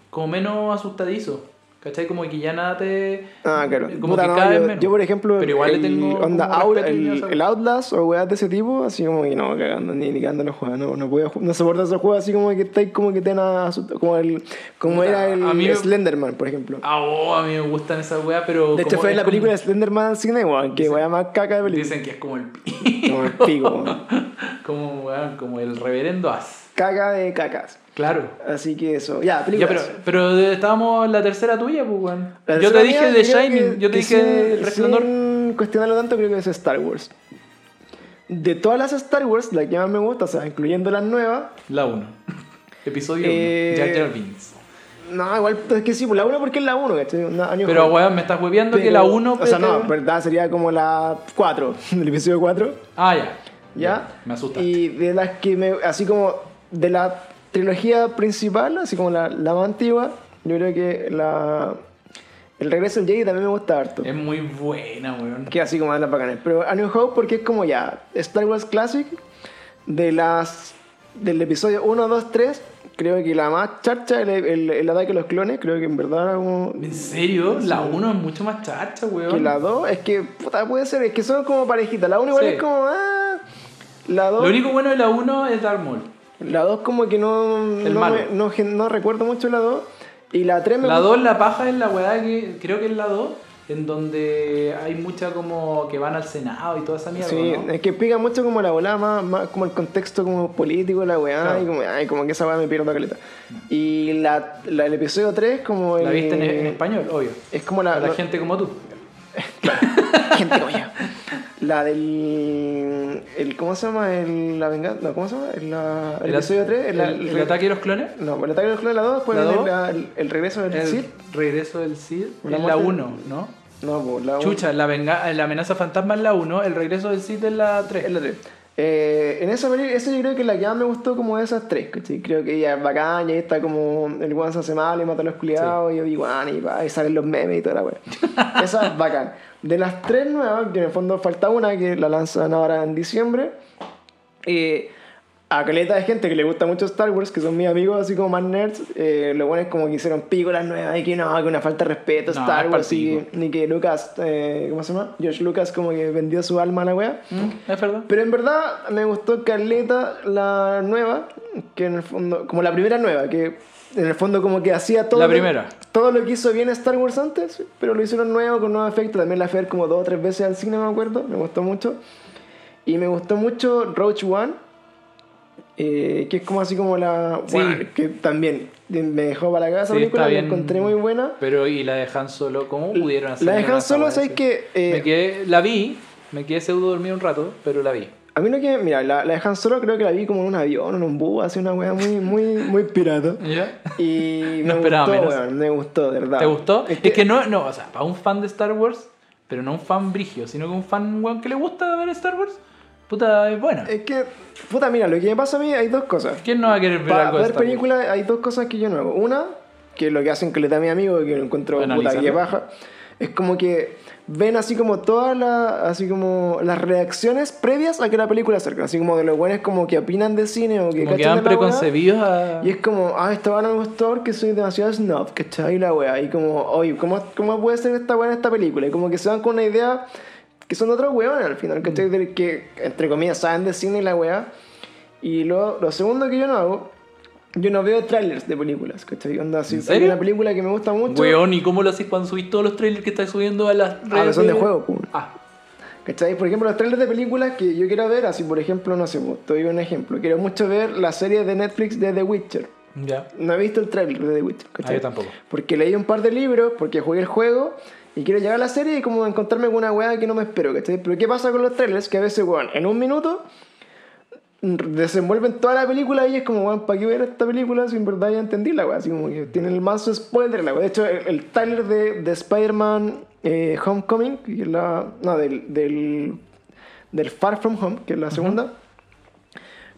como menos asustadizo. ¿Cachai? Como que ya nada te. Ah, claro. Como Puta, que no, cada vez yo, menos. yo, por ejemplo, Pero igual le el, tengo onda, Out- el Outlast o weas de ese tipo, así como que no, cagando, ni, ni cagando los juegos, no, no puedo, no soporto esos juegos así como que estáis como que te como el, como Puta, era el me- Slenderman, por ejemplo. Ah, oh, a mí me gustan esas weas, pero. de hecho fue la como- película de Slenderman al cine, weón, que wea más caca de película. Dicen que es como el pi- Como el pico, [laughs] como, weón, como el reverendo As. Caca de cacas. Claro. Así que eso, ya, Ya, pero, pero estábamos en la tercera tuya, pues, weón. Yo te dije de Shining, que- yo te dije El Resplandor. Sin cuestionarlo tanto, creo que es Star Wars. De todas las Star Wars, la que más me gusta, o sea, incluyendo las nuevas, La 1. [laughs] Episodio 1. Eh, Jar Jar Binks. No, igual es que sí, pues la 1 porque es la 1, ¿cachai? Pero, weón, me estás hueveando que la 1. O sea, no, verdad, sería como la 4, [laughs] el episodio 4, Ah, ya. ¿ya? Me asusta. Y de las que me. Así como de la trilogía principal, así como la, la más antigua, yo creo que la. El regreso del Jedi también me gusta harto. Es muy buena, weón. Que así como de las bacanas. Pero A New Hope porque es como ya Star Wars Classic de las del episodio 1, 2, 3. Creo que la más charcha, el, el, el ataque de los clones, creo que en verdad era como... ¿En serio? La 1 es mucho más chacha, weón. Que la 2, es que, puta, puede ser, es que son como parejitas. La 1 igual Sí. es como, ah... La 2, Lo único bueno de la 1 es Darth Maul. La 2 como que no, El no, malo. me- no, gen- no recuerdo mucho la 2. Y la 3 me La gusta- 2, la paja es la weá que creo que es la 2, en donde hay mucha como que van al Senado y toda esa mierda. Sí, ¿no? es que explica mucho como la volada, más, más como el contexto como político la weá, Claro. y como, ay, como que esa weá me pierdo caleta. Y la, la- el episodio 3 como el... La viste en, en español, obvio. Es como la... Para la no- gente como tú. [laughs] gente como yo. La del... El, ¿Cómo se llama? El, la venganza... No, ¿cómo se llama? El, la- el El, episodio 3. el, el ataque de los clones. No, el ataque de los clones la 2, después ¿La viene dos? la- el, el regreso del El Sith. regreso del Cid La es la muerte- 1, ¿no? No, pues la Chucha, la, venga la amenaza fantasma es la 1, el regreso del Cid es la 3. Es la 3. Eh, en esa película, esa yo creo que es la que más me gustó como de esas tres. Creo que ella es bacán, y ahí está como el guan se hace mal y mata a los culiados, y Obi-Wan, y, va, y salen los memes y toda la wea. [laughs] esa es bacán. De las tres nuevas, que en el fondo falta una, que la lanzan ahora en diciembre, eh, a caleta de gente que le gusta mucho Star Wars, que son mis amigos así como más nerds, eh, lo bueno es como que hicieron pico las nuevas y que no, que una falta de respeto a No, Star Wars, y, ni que Lucas, eh, ¿cómo se llama? George Lucas como que vendió su alma a la wea. Mm, ¿Es verdad? Pero en verdad me gustó Carleta la nueva, que en el fondo, como la primera nueva, que en el fondo como que hacía todo La lo- primera. todo lo que hizo bien Star Wars antes, pero lo hicieron nuevo con nuevos efectos. También la fui como dos o tres veces al cine, me acuerdo, me gustó mucho. Y me gustó mucho Roach One, eh, que es como así como la... Sí. bueno, que también me dejó para la casa Sí, película, la encontré muy buena. Pero y la dejan solo, ¿cómo pudieron hacer? La dejan solo, ¿sabes que me quedé, la vi, me quedé pseudo dormido un rato, pero la vi. A mí lo que, mira, la, la de Han Solo creo que la vi como en un avión, en un bus, así una wea muy, muy, muy pirata. [laughs] ¿Ya? Y No me esperaba gustó, menos. weón, me gustó, de verdad. ¿Te gustó? Es Es que, que, no, no, o sea, para un fan de Star Wars, pero no un fan brigio, sino que un fan weón, que le gusta ver Star Wars, puta, es buena. es que, puta, mira, lo que me pasa a mí hay dos cosas. ¿Quién no va a querer ver Para algo ver películas hay dos cosas que yo no hago. Una, que es lo que hacen que le da a mi amigo, que lo encuentro puta que baja. Es como que ven así como todas las así como las reacciones previas a que la película salga. Así como de los buenos como que opinan de cine o que Como que van la preconcebidos a... Y es como, ah, esta weá no me gustó porque soy demasiado snob, ¿cachai? La weá. Y como, oye, ¿cómo, ¿cómo puede ser esta weá en esta película? Y como que se van con una idea que son otros weones al final, ¿cachai? Mm. Que, entre comillas, saben de cine y la weá. Y lo, lo segundo que yo no hago, yo no veo trailers de películas, ¿cachai? Onda, si ¿En hay una película que me gusta mucho. Weón, ¿y cómo lo haces cuando subís todos los trailers que estás subiendo a las redes? Ah, son de juego, pues. Ah, ¿Cachai? Por ejemplo, los trailers de películas que yo quiero ver, así por ejemplo, no sé, pues, te doy un ejemplo. Quiero mucho ver la serie de Netflix de The Witcher. ya. No he visto el trailer de The Witcher, Ah, ¿cachai? yo tampoco. Porque leí un par de libros, porque jugué el juego y quiero llegar a la serie y como encontrarme con una weá que no me espero, ¿cachai? Pero ¿qué pasa con los trailers? Que a veces, weón, en un minuto mm, desenvuelven toda la película y es como, weón, ¿para qué ver esta película si en verdad ya entendí la weá? Así como que tienen el mazo spoiler la weá. De hecho, el, el trailer de, de Spider-Man eh, Homecoming, que es la. No, del, del. del Far From Home, que es la segunda,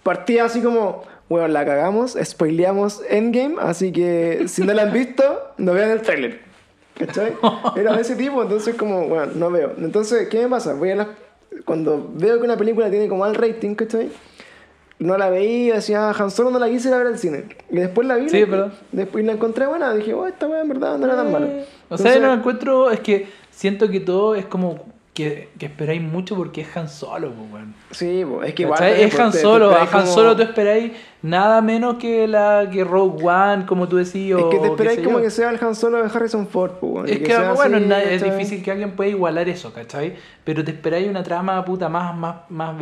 partía así como. Bueno, la cagamos, spoileamos Endgame, así que si no la han visto, no vean el trailer. ¿Cachai? [laughs] Era de ese tipo, entonces como, bueno, no veo. Entonces, ¿qué me pasa? Voy a las... Cuando veo que una película tiene como mal rating, ¿cachai? No la veía, decía, "Ah, Han Solo no la quise ir a ver al cine. Y después la vi. Sí, la- verdad. Después la encontré buena, dije, oh, esta weá en verdad no era tan mala. O sea, no Entonces, encuentro, es que siento que todo es como que, que esperáis mucho porque es Han Solo, pues, weón. Sí, po, es que igual. Es pues, Han Solo, a Han como- Solo tú esperáis nada menos que la que Rogue One, como tú decías. Es que te esperáis como yo. que sea el Han Solo de Harrison Ford, y Es que, sea bueno, así, es ¿cachai? difícil que alguien pueda igualar eso, ¿cachai? Pero te esperáis una trama puta más, más, más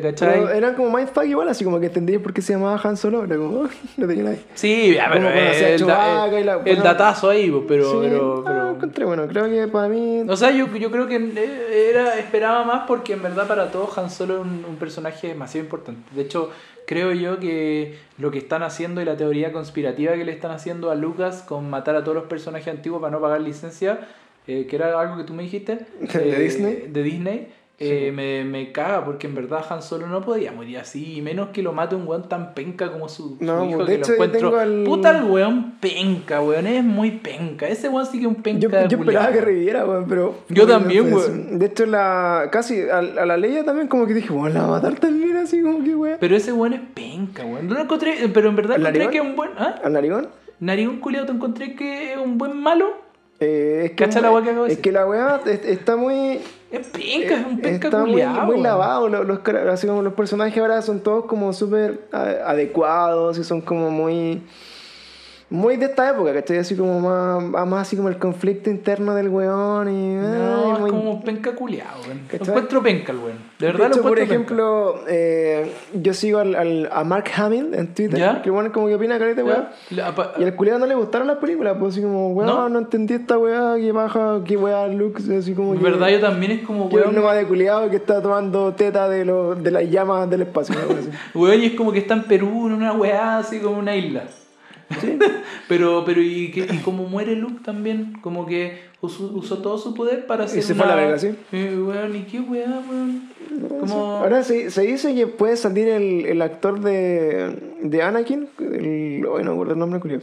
Pero ¿cachai? eran como mindfuck igual, así como que entendí por qué se llamaba Han Solo, era como, [laughs] no tenía nadie. Sí, ya, pero hacía el, da- y la- el bueno, datazo ahí, pues, pero... Sí, pero, no, pero- encontré bueno, creo que para mí... O sea, yo, yo creo que eh, era, esperaba más porque en verdad para todos Han Solo es un, un personaje demasiado importante. De hecho, creo yo que lo que están haciendo y la teoría conspirativa que le están haciendo a Lucas con matar a todos los personajes antiguos para no pagar licencia, eh, que era algo que tú me dijiste. [laughs] ¿De eh, Disney? De Disney. Eh, me, me caga porque en verdad Han Solo no podía morir así, y menos que lo mate un weón tan penca como su, su No, hijo de que hecho, lo encuentro. al- Puta el weón penca, weón, es muy penca. Ese weón sí que es un penca. Yo, yo esperaba que reviviera, weón, pero... Yo también, weón. De hecho, la, casi a, a la Leia también como que dije, bueno, la va a matar también, así como que, weón. Pero ese weón es penca, weón. No lo encontré, pero en verdad ¿El encontré narigón? que es un buen. ¿Ah? ¿Al narigón? Narigón culiado, te encontré que es un buen malo. Eh, es que, Cacha la weá que acabo de es decir. que la weá es- está muy... Es penca, es un penca está muy, muy lavado. Los, personajes ahora son todos como súper a- adecuados y son como muy. Muy de esta época, ¿cachai? Así como más, más así como el conflicto interno del weón y. No, ay, es muy- como penca culiado, weón. Lo encuentro penca el weón. De De verdad hecho, lo por ejemplo, eh, yo sigo al, al- a Mark Hamill en Twitter, ¿Ya? que bueno, como que opina carita, weón. Y al culiado no le gustaron las películas, pues así como, weón, ¿No? ¿No? entendí esta weá, que baja, que weá looks, así como En que. verdad yo también es como, Que weón. un nomás de culiado que está tomando teta de, los de las llamas del espacio. ¿no? [laughs] Weón, y es como que está en Perú, en una weá así como una isla. Sí. [laughs] Pero, pero y, que, y como muere Luke también, como que usó, usó todo su poder para hacer se fue a la una- verga, ¿sí? Eh, weón, ¿y qué weá, weón? Como... Ahora se, se dice que puede salir el, el actor de, de Anakin, el, hoy no me acuerdo el nombre, culiao.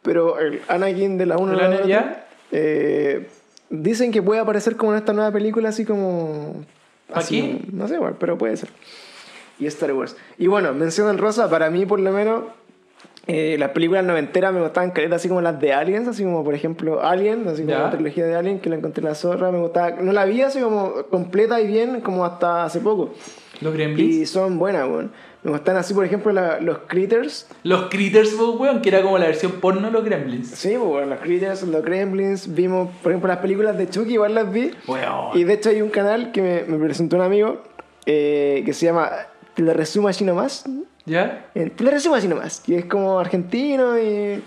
pero el Anakin de la 1 ¿El Ana- ya? eh, dicen que puede aparecer como en esta nueva película, así como. así ¿Aquí? como- no sé, pero puede ser. Y Star Wars. Y bueno, mención rosa, para mí por lo menos. Eh, las películas noventeras me gustaban caletas así como las de Aliens, así como por ejemplo Alien, así como Ya. la trilogía de Alien que la encontré en la zorra, me gustaba, no la vi así como completa y bien como hasta hace poco. Los Gremlins. Y son buenas, weón. Me gustan así, por ejemplo, la- los Critters. Los Critters, weón, que era como la versión porno de los Gremlins. Sí, pues, bueno, los Critters, los Gremlins. Vimos, por ejemplo, las películas de Chucky, igual las vi. Weón. Y de hecho hay un canal que me, me presentó un amigo eh, que se llama Te lo resumo así nomás. ¿Ya? Eh, Te lo resumo así nomás. Que es como argentino y...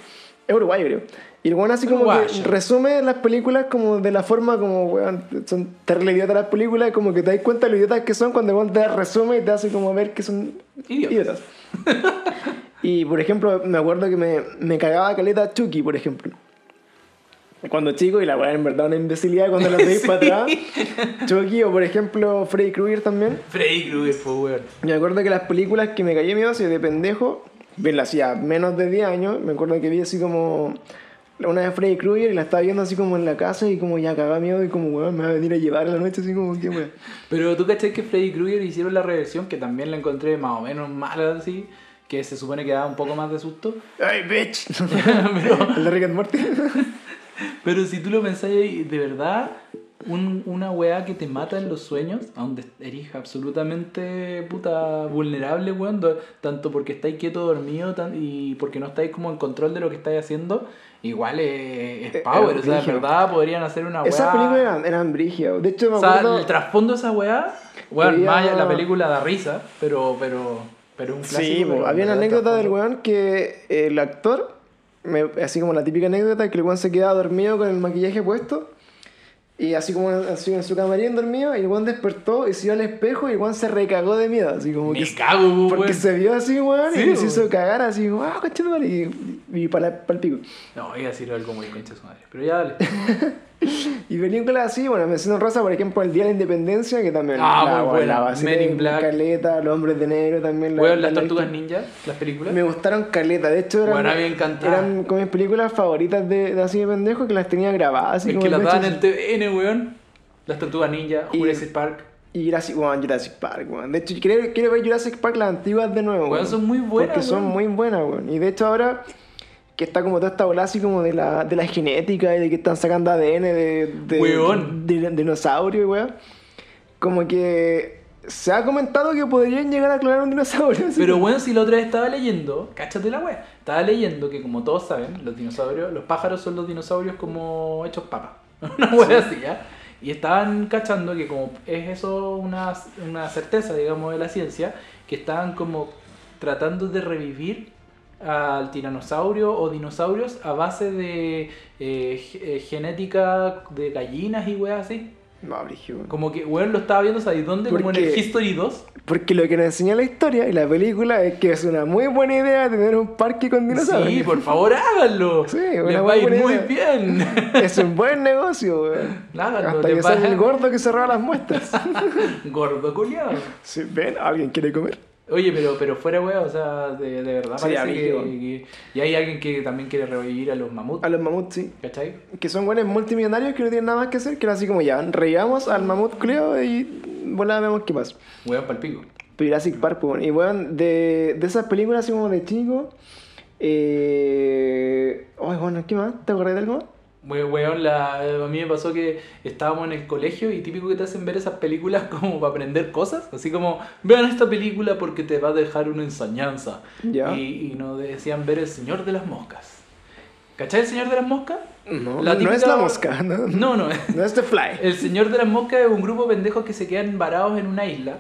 Es uruguayo, creo. Y el weón así como que resume las películas como de la forma como, weón, son terrible idiotas las películas, como que te das cuenta de lo idiotas que son cuando el weón te resume y te hace como ver que son Idiotas. idiotas. [laughs] y por ejemplo, me acuerdo que me, me cagaba caleta Chucky, por ejemplo. Cuando chico, y la weá en verdad una imbecilidad cuando la veis [laughs] para atrás. Chucky, o por ejemplo, Freddy Krueger también. Freddy Krueger, po, weón. Me acuerdo que las películas que me caí miedo así de pendejo, bien, las hacía menos de 10 años, me acuerdo que vi así como una de Freddy Krueger y la estaba viendo así como en la casa y como ya cagaba miedo y como, weón, me va a venir a llevar a la noche así como, qué weón. [laughs] Pero tú cachai que Freddy Krueger hicieron la reversión, que también la encontré más o menos mala así, que se supone que daba un poco más de susto. ¡Ay, bitch! [laughs] pero, El de Rick and Morty. Pero si tú lo pensáis de verdad, un- una weá que te mata en los sueños, a donde eres absolutamente puta vulnerable, weón, tanto porque estáis quieto dormido tan- y porque no estáis como en control de lo que estáis haciendo, igual es, es Eh, power, o sea, en verdad podrían hacer una weá... Esas películas eran, eran. De hecho, me O sea, acuerdo... el trasfondo de esa weá, weón, más allá, la película da risa, pero, pero, pero un clásico. Sí, pero había una anécdota del weón que el actor, me- así como la típica anécdota, que el weón se quedaba dormido con el maquillaje puesto. Y así como así en su camarín dormido, y el weón despertó y se iba al espejo y el weón se recagó de miedo. Así como Me que. cago, po, Porque weón. se vio así, weón, Sí, y se hizo cagar así, wow, conchetumare, y, y para el pico. No, iba a decir algo muy concha su madre, pero ya dale. [laughs] Y películas así, bueno, menciono Rosa, por ejemplo, El Día de la Independencia, que también Ah, la, muy buena. la Men in Black. Caleta, Los Hombres de Negro también. la- la- las la- tortugas ninja, las películas. Me gustaron caleta, de hecho eran, Bueno, eran como mis películas favoritas de, de así de pendejo que las tenía grabadas. Así Es como que las daban en el TVN, weón. Las tortugas ninja, Y- Jurassic Park. Y Jurassic, bueno, Jurassic Park, weón. De hecho, quiero, quiero ver Jurassic Park las antiguas de nuevo. Weón, son muy buenas, Porque son muy buenas, weón. Y de hecho ahora que está como toda esta bola así como de la, de la genética y de que están sacando ADN de, de, Weón. de, de dinosaurio, weón. Como que se ha comentado que podrían llegar a clonar un dinosaurio. [laughs] Pero bueno, si la otra vez estaba leyendo, cáchate la wea, estaba leyendo que como todos saben, los dinosaurios, los pájaros son los dinosaurios como hechos papas. [laughs] Una wea así, ¿ya? Y estaban cachando que como es eso una, una certeza, digamos, de la ciencia, que estaban como tratando de revivir al tiranosaurio o dinosaurios a base de eh, eh, genética de gallinas y weas así. No. Como que, weón, lo estaba viendo, ¿sabes dónde? Como en el Porque- History 2. Porque lo que nos enseña la historia y la película es que es una muy buena idea tener un parque con dinosaurios. Sí, por favor, háganlo. [laughs] Sí, Les va a ir muy idea. bien. [laughs] Es un buen negocio, weón. Háganlo, Hasta que a- el gordo que se roba las muestras. [laughs] Gordo culiado. Sí, ven, alguien quiere comer. Oye, pero, pero fuera wea, o sea, de, de verdad Sí, parece que, que- Y hay alguien que también quiere revivir a los mamuts, A los mamuts, sí. ¿cachai? Que son buenos multimillonarios que no tienen nada más que hacer, que era así como ya, reíamos al mamut Cleo y bueno, vemos qué pasa. Weón pa'l pico. Pero Jurassic Park, y bueno, de, de esas películas así como de chico, eh... Ay, bueno, ¿qué más? ¿Te acordás de algo Weón, la, a mí me pasó que estábamos en el colegio y típico que te hacen ver esas películas [laughs] como para aprender cosas. Así como, vean esta película porque te va a dejar una enseñanza. Ya. Y, y nos decían ver El Señor de las Moscas. ¿Cachai El Señor de las Moscas? No, La no es típica- la mosca, [laughs] no, No, no. no es The Fly. El Señor de las Moscas es un grupo de pendejos que se quedan varados en una isla.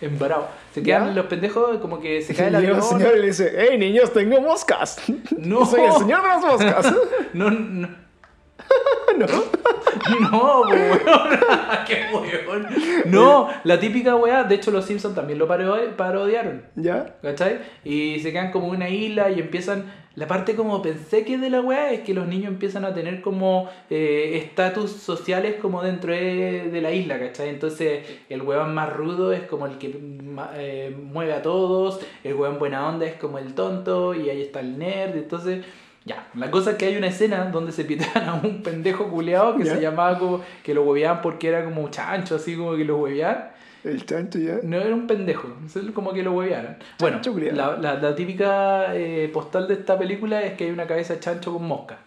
¿Embarado? Se quedan Ya. los pendejos como que se [laughs] cae el llega avión. un señor le dice, ¡Hey niños, tengo moscas! [laughs] No. Soy el señor de las moscas. [laughs] No, no. [laughs] no. No, weón. [laughs] Qué weón. No, la típica weá, de hecho los Simpsons también lo parodi- parodiaron. ¿Ya? ¿Cachai? Y se quedan como una isla y empiezan. La parte como pensé que de la weá es que los niños empiezan a tener como eh, estatus sociales como dentro de, de la isla, ¿cachai? Entonces el weón más rudo es como el que eh, mueve a todos, el weón buena onda es como el tonto y ahí está el nerd, entonces. Ya, la cosa es que hay una escena donde se pitean a un pendejo culeado que Ya. se llamaba como que lo hueveaban porque era como chancho, así como que lo hueveaban. El chancho ya. No era un pendejo, como que lo huevearan. Bueno, la, la, la típica eh, postal de esta película es que hay una cabeza de chancho con mosca,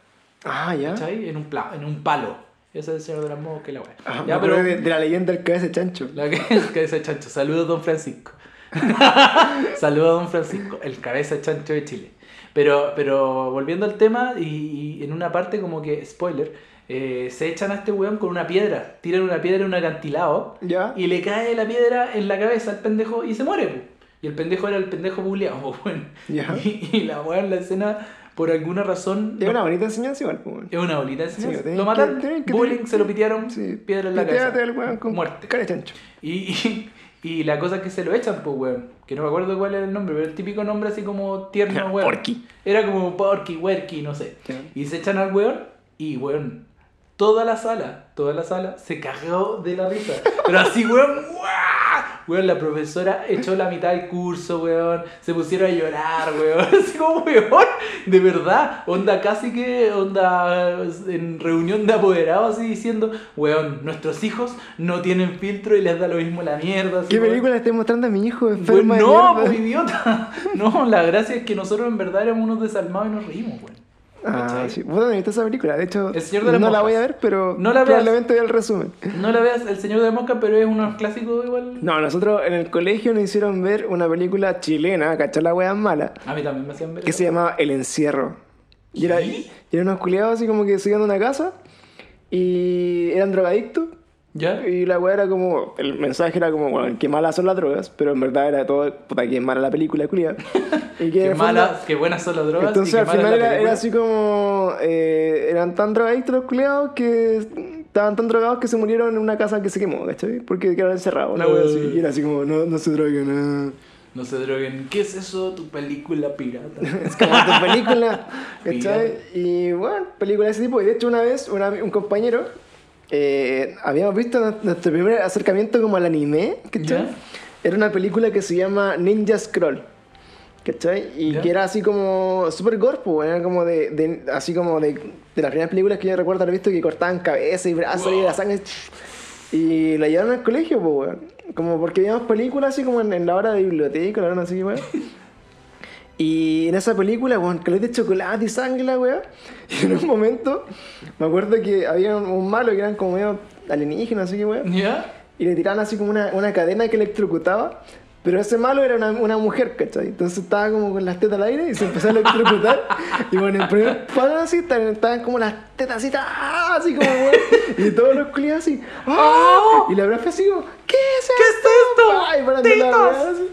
Ah, ya. ¿cachai? En un, pla- en un palo. Ese es el señor de las moscas y la wea. Ah, ya, pero de, de la leyenda del cabeza de chancho. la [laughs] que- cabeza de chancho. Saludos, don Francisco. [laughs] Saludos, don Francisco, el cabeza de chancho de Chile. Pero, pero volviendo al tema, y, y en una parte como que, spoiler, eh, se echan a este weón con una piedra, tiran una piedra en un acantilado ¿Ya? y le cae la piedra en la cabeza al pendejo y se muere. Y el pendejo era el pendejo buleado. [laughs] Ya. Y, y la weón, la escena, por alguna razón. Es no- una bonita enseñanza igual, es una bolita de enseñanza. lo que- bullying, se lo pitearon, Sí. piedra en la cabeza. al weón con Muerte. cara de chancho. Y, y, y la cosa es que se lo echan, pues, weón. Que no me acuerdo cuál era el nombre, pero el típico nombre así como tierno, weón. Porky. Era como Porky, Werky, no sé. Y se echan al weón y, weón, toda la sala, toda la sala se cagó de la risa. Pero así, weón, [laughs] ¡guau! Weón, la profesora echó la mitad del curso, weón. Se pusieron a llorar, weón. [laughs] Así como, weón. De verdad. Onda casi que, onda en reunión de apoderados así diciendo, weón, nuestros hijos no tienen filtro y les da lo mismo la mierda. así, ¿Qué weón. película estoy mostrando a mi hijo Weón, enferma de no, mierda? pues idiota. [laughs] No, la gracia es que nosotros en verdad éramos unos desalmados y nos reímos, weón. Ah, sí. Vos no viste esa película. De hecho, El Señor de las no la voy a ver, pero No la veas. probablemente vea el resumen. No la veas El Señor de Mosca, pero es uno clásico igual. No, nosotros en el colegio nos hicieron ver una película chilena, ¿cachai? La wea mala, A mí también me hacían ver. que se llamaba El Encierro. Y era, y eran unos culiados así como que se iban a una casa y eran drogadictos. ¿Ya? Y la weá era como, el mensaje era como, bueno, qué malas son las drogas, pero en verdad era todo, puta, qué mala la película, culia. [laughs] Y que Qué malas, qué buenas son las drogas. Entonces y qué al final era, era así como, eh, eran tan drogadictos los culiados que estaban tan drogados que se murieron en una casa que se quemó, ¿cachai? Porque quedaron encerrados, una wea así. Y era así como, no, no se droguen, no. No se droguen. ¿Qué es eso? Tu película pirata. [laughs] Es como tu película, [laughs] ¿cachai? Pirata. Y bueno, película de ese tipo. Y de hecho, una vez, una- un compañero, eh, habíamos visto nu- nuestro primer acercamiento como al anime, ¿cachai? Ya. Era una película que se llama Ninja Scroll. ¿Cachai? Y Ya. que era así como super gore, pues, era como de, de- así como de, de las primeras películas que yo recuerdo haber visto que cortaban cabeza y brazos y la sangre. Y la llevaron al colegio, pues. Como porque veíamos películas así como en, en la hora de biblioteca, la hora así, weón. [laughs] Y en esa película, weón, caleta de chocolate y sangre, la weá. [laughs] Y en un momento, me acuerdo que había un, malo que eran como medio alienígenas, así que weón. ¿Ya? Y le tiraban así como una, una cadena que electrocutaba. Pero ese malo era una, una mujer, ¿cachai? Entonces estaba como con las tetas al aire y se empezó a electrocutar. [laughs] y bueno, en primer plano así estaban, como las tetas así, ¡ah! así como, weón. Y todos los culiados así, ¡ah! Y la verdad fue así como, ¿qué es esto? ¿Qué es esto? ¡Ah! Y parando la así.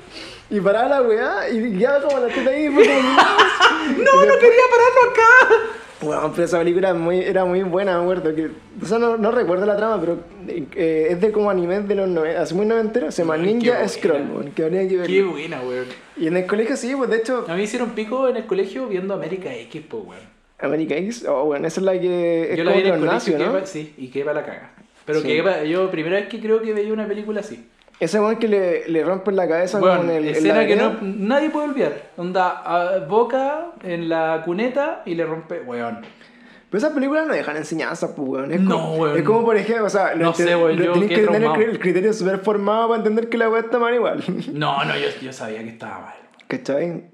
Y paraba la weá y quedaba como la teta ahí como, ¡No, [laughs] no quería pararlo acá! Bueno, pero esa película era muy, era muy buena, me acuerdo. Que, o sea, no, no recuerdo la trama, pero eh, es de como anime de los 90, así muy noventero. Se llama Ninja. Scroll, bueno, que habría que ver. Qué buena, weón. Y en el colegio sí, pues de hecho, A mí hicieron pico en el colegio viendo América X, pues, weón. America X, oh, bueno, esa es la que es Yo la vi en el colegio ¿no? sí, y quedé para la caga. Pero Sí. pa- yo primera vez que creo que veía una película así. Ese weón que le, le rompen la cabeza Bueno, con el. en escena que no, nadie puede olvidar. Onda, a- boca en la cuneta y le rompe, weón. Pero esas películas no dejan enseñanza, pues, weón. Es No, como, weón. Es como, por ejemplo, o sea, No te- sé, weón, yo tenés que tener el, el criterio súper formado para entender que la weá está mal igual. [laughs] No, no, yo, yo sabía que estaba mal. ¿Cachai?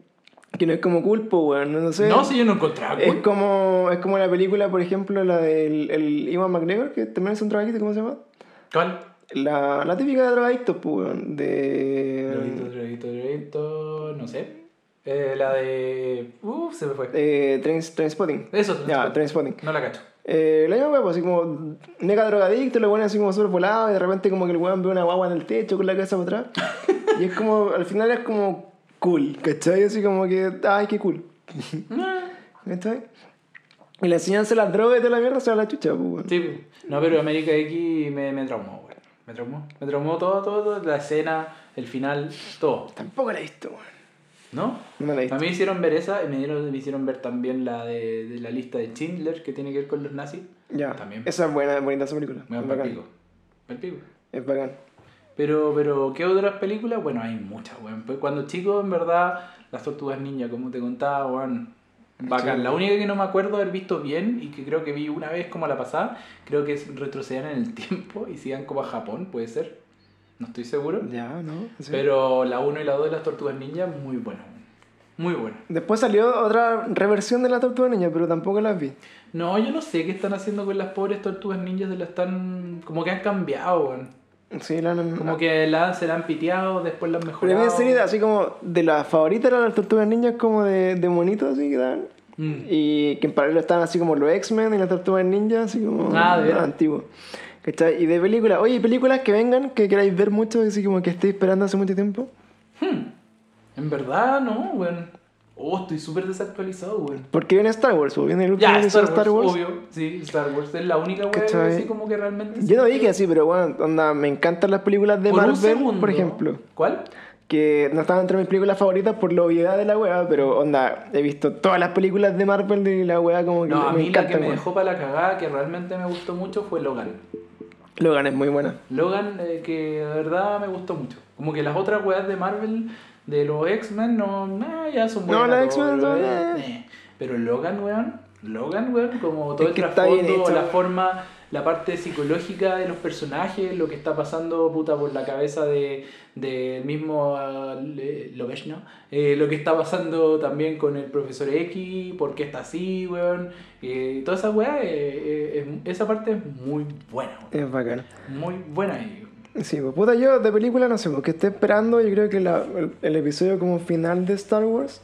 Que no es como culpo, weón. No sé. No, si yo no encontraba. Es culpa. como, es como la película, por ejemplo, la del el Iwan McGregor, que también es un drogadicto, ¿cómo se llama? ¿Cuál? La, la típica de drogadictos, pues, weón, de... Droguito, droguito, droguito, no sé. Eh, la de... Uh, se me fue. Eh, Trains- Trainspotting. Eso, Ya, Trainspotting. No la cacho. Eh, la misma weá, pues, así como nega drogadicto, lo weón así como súper volado, y de repente como que el weón ve una guagua en el techo con la cabeza para atrás. [laughs] y es como, al final es como cool, ¿cachai? Así como que, ay, qué cool. [laughs] ¿Cachai? Y la enseñanza de las drogas y toda la mierda se va a la chucha, pues, weón. Sí, pues. no, pero América X me, me traumó, weón. Me traumó. Me traumó todo, todo, todo, la escena, el final, todo. Tampoco la he visto, weón. ¿No? No la he visto. A mí me hicieron ver esa y me, dieron, me hicieron ver también la de, de la lista de Schindler que tiene que ver con los nazis. Ya, También. esa es buena, bonita esa película. Me bacán. pico. Pico. Es bacán. Pero, pero, ¿qué otras películas? Bueno, hay muchas, weón. Pues cuando chico, en verdad, las tortugas ninja, como te contaba, weón. Bacán. Sí. La única que no me acuerdo haber visto bien y que creo que vi una vez como a la pasada, creo que es retroceder en el [laughs] tiempo y sigan como a Japón, puede ser. No estoy seguro. Ya, ¿no? Sí. Pero la 1 y la 2 de las tortugas ninja, muy buena. Muy buena. Después salió otra reversión de la Tortuga Niña, pero tampoco la vi. No, yo no sé qué están haciendo con las pobres tortugas ninjas, se las están. como que han cambiado, weón. Sí, la, la- Como que la, se la han piteado, después la han Pero mejorado. en serie, así como de las favoritas eran las Tortugas Ninjas como de, de monitos así que dan. Mm. Y que en paralelo estaban así como los X-Men y las Tortugas Ninjas, así como Ah, antiguos. ¿Cachai? Y de películas, oye, películas que vengan, que queráis ver mucho, así como que estéis esperando hace mucho tiempo. En verdad, no, weón. Oh, estoy súper desactualizado, weón. Porque viene Star Wars, o viene el último Ya, Star Wars, Star Wars. obvio. Sí, Star Wars es la única ¿Cachai? así como que realmente. Yo no dije así, pero bueno, onda, me encantan las películas de Por Marvel, por ejemplo. ¿Cuál? que no estaban entre mis películas favoritas por la obviedad de la wea, pero onda, he visto todas las películas de Marvel y la wea como que No, a mí la que me dejó para la cagada, que realmente me gustó mucho, fue Logan. Logan es muy buena. Logan, eh, que de verdad me gustó mucho. Como que las otras weas de Marvel, de los X-Men, no, nah, ya son No, buenas. las X-Men eh, eh. Pero Logan, weón, Logan, weón, como todo Es el trasfondo, la forma, la parte psicológica de los personajes, lo que está pasando, puta, por la cabeza de del mismo uh, Le- Lovechno, eh, lo que está pasando también con el profesor X, por qué está así, weón, eh, toda esa weá, es- esa parte es muy buena, weón, Es bacán. muy buena. Sí, pues puta, yo de película no sé, porque estoy esperando, yo creo que la- el, el episodio como final de Star Wars.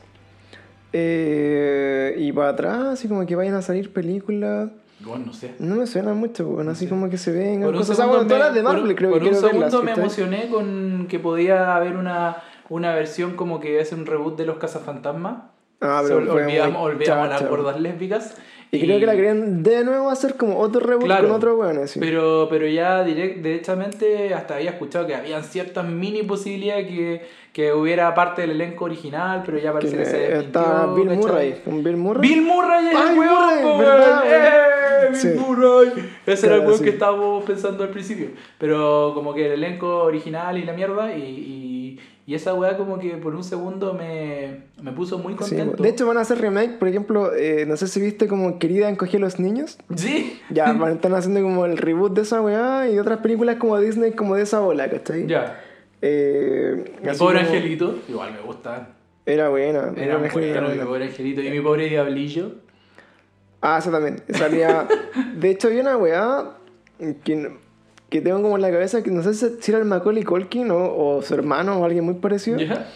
Eh, y para atrás, así como que vayan a salir películas. Bueno, no sé. No me suena mucho, bueno, así Sí. como que se un cosas. Segundo, bueno, todas las de Marvel por- creo por que un segundo verlas. me emocioné con que podía haber una, una versión como que es un reboot de los cazafantasmas. Ah, pero olvidamos, muy olvidamos las chacha. gordas lésbicas. Y, creo que la querían de nuevo hacer como otro reboot Claro. con otro weón, así. Pero, pero ya direct, derechamente hasta había escuchado que habían ciertas mini posibilidades que, que hubiera parte del elenco original, pero ya Que parece que, se está Bill. Murray. Con Bill Murray. Bill Murray es Ay, el weón, Murray, po, ¿verdad, weón. ¡Eh! Bill Sí. Murray. Ese era el Claro, weón sí. que estábamos pensando al principio. Pero como que el elenco original y la mierda, y, y, y esa weá como que por un segundo me, me puso muy Sí, contento. de hecho van a hacer remake, por ejemplo, eh, no sé si viste como Querida encogió a los niños. sí. Ya, [laughs] van- están haciendo como el reboot de esa weá y otras películas como Disney como de esa bola, ¿cachai? Ya. Eh, Mi pobre como- angelito, igual me gusta. Era buena. Era bueno, genial, mi buena. pobre angelito. Y mi pobre diablillo. Ah, eso también. Salía. [laughs] de hecho, había una weá que, que tengo como en la cabeza que no sé si era el Macaulay Culkin o, o su hermano o alguien muy parecido. ¿Ya?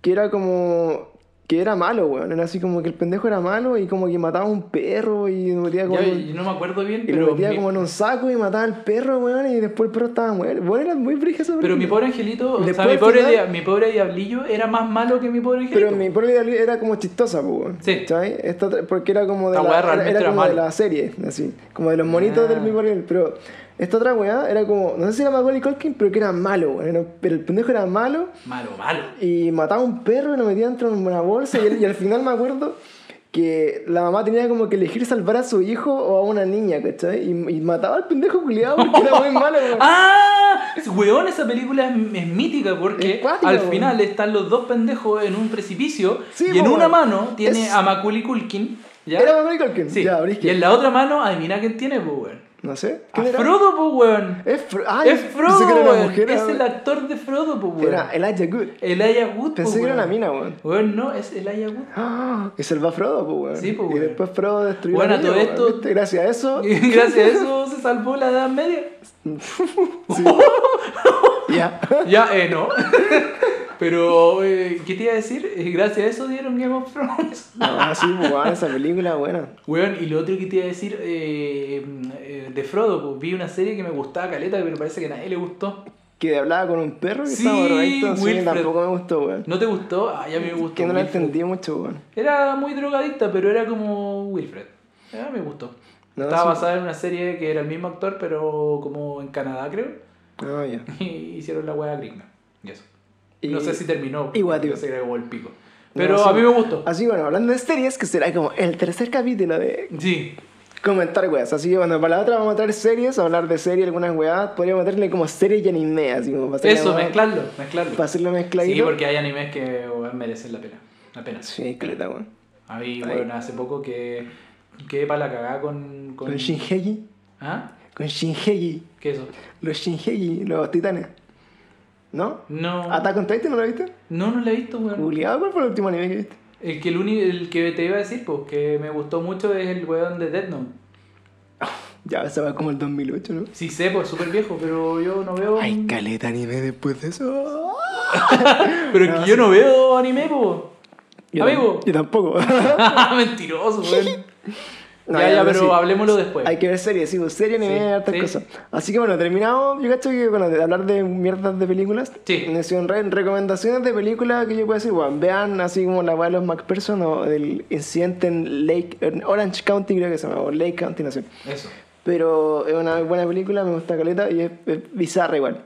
Que era como. Que era malo, weón. Era así como que el pendejo era malo y como que mataba a un perro y lo metía como. Ya, yo no me acuerdo bien, y pero, lo metía mi, como en un saco y mataba al perro, weón, y después el perro estaba muerto. Bueno, era muy esa pero mi pobre angelito, o sea, mi pobre, final- dia- mi pobre diablillo era más malo que mi pobre angelito. Pero mi pobre idea era como chistosa, weón. Sí. ¿Cachai? Esta porque era como de la, weá era, era como de la serie, así. Como de los monitos Ah. del mi pobre Pero esta otra weá era como, no sé si era Macaulay Culkin, pero que era malo, weón. Era- pero el pendejo era malo Malo, malo. y mataba a un perro y lo metía dentro de una bolsa. Y, y al final me acuerdo que la mamá tenía como que elegir salvar a su hijo o a una niña, ¿cachai? Y, y mataba al pendejo culiado porque era muy malo, weón. [laughs] ¡Ah! Weón, esa película es, es mítica porque Es cuática, al weón. final están los dos pendejos en un precipicio Sí, y en po, una weón. mano tiene Es- a Macaulay Culkin. ¿ya? Era Macaulay Culkin. Sí. Ya, y en la otra mano, adivina quién tiene, pues, weón. No sé. A ¿Quién era? Frodo, pues, weón. Es, Fro ah, Es pensé Frodo, que era una mujer. Es era- el actor de Frodo, pues, weón. Era Elijah Good. Elijah Wood, Pensé que era una mina, weón. Weón, no, es Elijah Wood. ¡Ah! Y salva a Frodo, pues, weón. Sí, pues, Y weón. después Frodo destruyó Bueno, la todo esto-. Gracias a eso. Y [laughs] gracias a eso se salvó la Edad Media. [laughs] [laughs] ya. Ya, eh, no. Pero, eh, ¿qué te iba a decir? Eh, gracias a eso dieron Game of Thrones. No, sí, pues, weón, esa película buena. Weón, y lo otro que te iba a decir eh, eh, de Frodo, pues vi una serie que me gustaba caleta, pero parece que a nadie le gustó. Que hablaba con un perro que Sí, estaba drogadicto. Sí, tampoco me gustó, weón. ¿No te gustó? Ah, ya me gustó. Que no la entendí mucho, weón. Era muy drogadicta, pero era como Wilfred. Ah, me gustó. No, Estaba sí. basada en una serie que era el mismo actor, pero como en Canadá, creo. Ah, ya. [laughs] Y hicieron la wea gringa. Y eso. Y- No sé si terminó. Igual. No se grabó el pico. No, Pero a mí me gustó. Así, bueno, hablando de series, que será como el tercer capítulo de Sí. comentar weas. Así que bueno, para la otra vamos a traer series, a hablar de series, algunas weas. Podríamos meterle como series y anime, así como para Eso, mezclarlo, mezclarlo. Para hacerlo mezcladito. Sí, porque hay animes que merecen la pena. La pena. Sí, caleta, weón. A mí, Ay. bueno, hace poco que quedé para la cagada con. Con Shinhegi. ¿Ah? Con Shinhegi. ¿Qué es eso? Los Shinhegi, los titanes. ¿No? No. ¿Attack on Titan no lo viste? No, no la he visto, weón. Juliado, ¿cuál fue el último anime que viste? El que, el, uni- el que te iba a decir, pues, que me gustó mucho es el weón de Death Note. [laughs] Ya, ese va como el 2008, ¿no? Sí sé, pues, súper viejo, pero yo no veo. Hay caleta anime después de eso. [laughs] Pero es No, que sí. yo no veo anime, pues. Amigo. Yo tampoco. [laughs] Mentiroso, weón. No, ya, ya, pero sí. hablemoslo después. Hay que ver series, sí, pues serie, anime, Sí, hartas sí. cosas. Así que bueno, terminado. Yo cacho que, bueno, de hablar de mierdas de películas. Sí. Re- recomendaciones de películas que yo puedo decir, bueno, vean así como la de los McPherson o del incidente en Lake, en Orange County, creo que se llama, o Lake County, no sé. Eso. Pero es una buena película, me gusta caleta y es, es bizarra igual.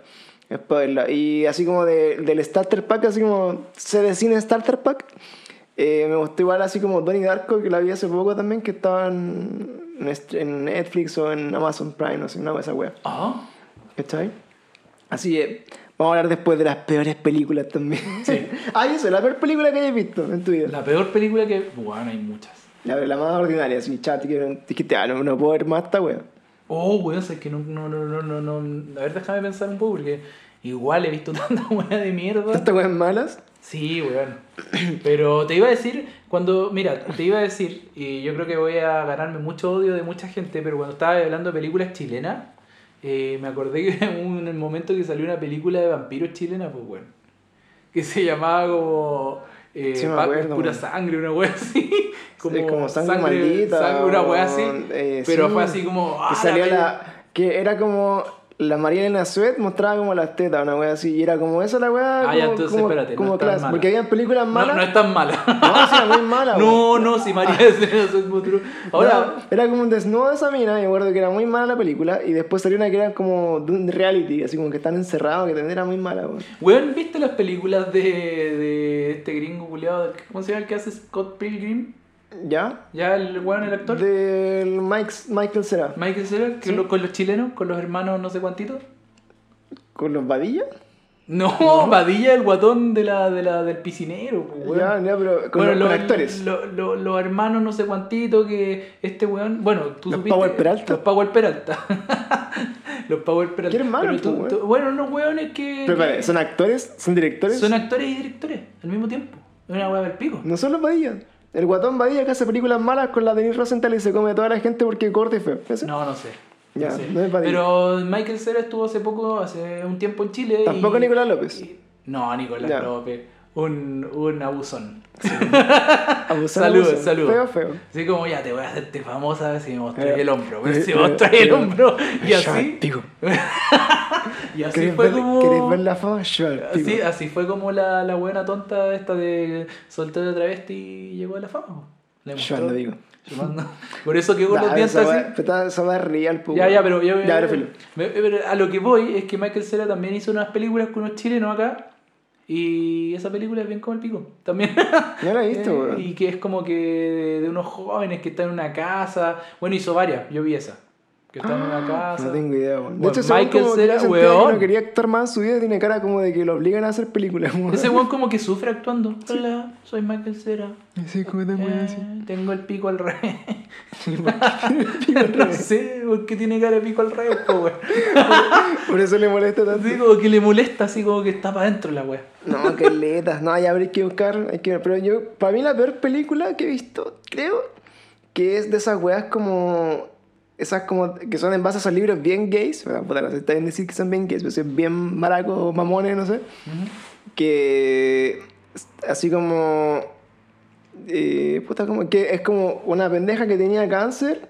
Es para verla. Y así como de- del Starter Pack, así como se de cine Starter Pack, eh, me gustó igual así como Donnie Darko, que la vi hace poco también, que estaba en, Netflix o en Amazon Prime, no sé, una de esas weas. Ah, ¿Cachai? Así que vamos a hablar después de las peores películas también. Sí. [laughs] ah, eso, la peor película que hayas visto en tu vida. La peor película que. Bueno, hay muchas. La, la más ordinaria, así, chat, no- dijiste, ah, no, no puedo ver más esta wea. Oh, weón, es que no, no, no, no, no, no. A ver, déjame pensar un poco, porque igual he visto [laughs] tanta weá de mierda. ¿Estas weas malas? Sí, weón. Pero te iba a decir, cuando, mira, te iba a decir, y yo creo que voy a ganarme mucho odio de mucha gente, pero cuando estaba hablando de películas chilenas, eh, me acordé que [laughs] en un momento que salió una película de vampiros chilena, pues bueno, que se llamaba como eh, Sí, acuerdo, Pura. Sangre, una wea así. Sí, como sangre maldita, sangre, una wea así. eh, pero sí, fue así como. ah, Que salía peli- la. Que era como. La María Elena Suet mostraba como las tetas, una wea así. Y era como esa la wea. Ah, como, ya, entonces, como, espérate, no como tan clase. mala. Porque habían películas No, malas. no es tan mala. [laughs] No, sí, era muy mala, [laughs] No, no, si María Serena es muy Ahora, No, era como un desnudo de esa mina, y me acuerdo que era muy mala la película, y después salió una que era como de un reality, así como que están encerrados, que también era muy mala, weón. Weón, ¿viste las películas de, de este gringo culiado? ¿Cómo se llama el que hace Scott Pilgrim? ¿Ya? ¿Ya el weón, el actor? Del Mike, Michael Cera. Michael Cera, Sí. con los chilenos, con los hermanos no sé cuántitos. ¿Con los vadillas? No, [laughs] Badilla, el guatón de la, de la, del piscinero, pues, weón. Ya, ya, pero con, Bueno, los, los- actores. lo- lo- los hermanos no sé cuántitos que este weón, bueno, tú Los supiste. Power Peralta. Los Power Peralta. [laughs] los Power Peralta. ¿Qué hermanos, tú- pues, tú- bueno, unos weones que. Pero, que ¿son actores? ¿Son directores? son actores y directores al mismo tiempo. Es una weá del pico. No son los vadillas. El guatón vadilla que hace películas malas con la Denise Rosenthal y se come a toda la gente porque corte y feo. ¿Ese? No, no sé. Ya, sé. no es. Pero Michael Cera estuvo hace poco, hace un tiempo en Chile. y- Tampoco Nicolás López. y- no, Nicolás Ya. López. Un, un abusón. [laughs] Abusar, Saludos, abusar. saludos. Feo, feo. Así como ya te voy a hacerte famosa a si me mostráis Eh, el hombro. Pero eh, si me mostráis el eh, hombro. Y así. [laughs] Y así ¿Querés fue ver, como. ¿Querés ver la fama? Yo. Así, así fue como la, la buena tonta esta de soltero de travesti y llegó a la fama. Yo ando digo. Por eso que con los [laughs] Nah, dientes esa así. Esa va pues. Ya, ya, pero yo, Ya, pero me- pero a lo que voy es que Michael Cera también hizo unas películas con unos chilenos acá. Y esa película es bien como el pico. También. Ya la he visto, [laughs] Eh, y que es como que de, de unos jóvenes que están en una casa. Bueno, hizo varias. Yo vi esa. Que están en una casa. Ah, No tengo idea, weón. De hecho, ese weón Michael como que Cera, que weón. no quería actuar más su vida, tiene cara como de que lo obligan a hacer películas, weón. Ese weón como que [laughs] sufre actuando. Hola, soy Michael Cera. Sí, como weón así. Eh, tengo el pico al revés. [laughs] Pico al [laughs] no revés. sé, porque tiene cara de pico al revés, po, weón. Por eso le molesta tanto. Así como que le molesta, así como que está para adentro la wea. No, qué letas. No, ya habría que buscar. Hay que ver. Pero yo, para mí, la peor película que he visto, creo, que es de esas weas como. Esas como que son en base a libros bien gays. Bueno, puta, no sé, está bien decir que son bien gays, pero son bien maracos, mamones, no sé. Que. Así como. eh, puta, como que es como una pendeja que tenía cáncer.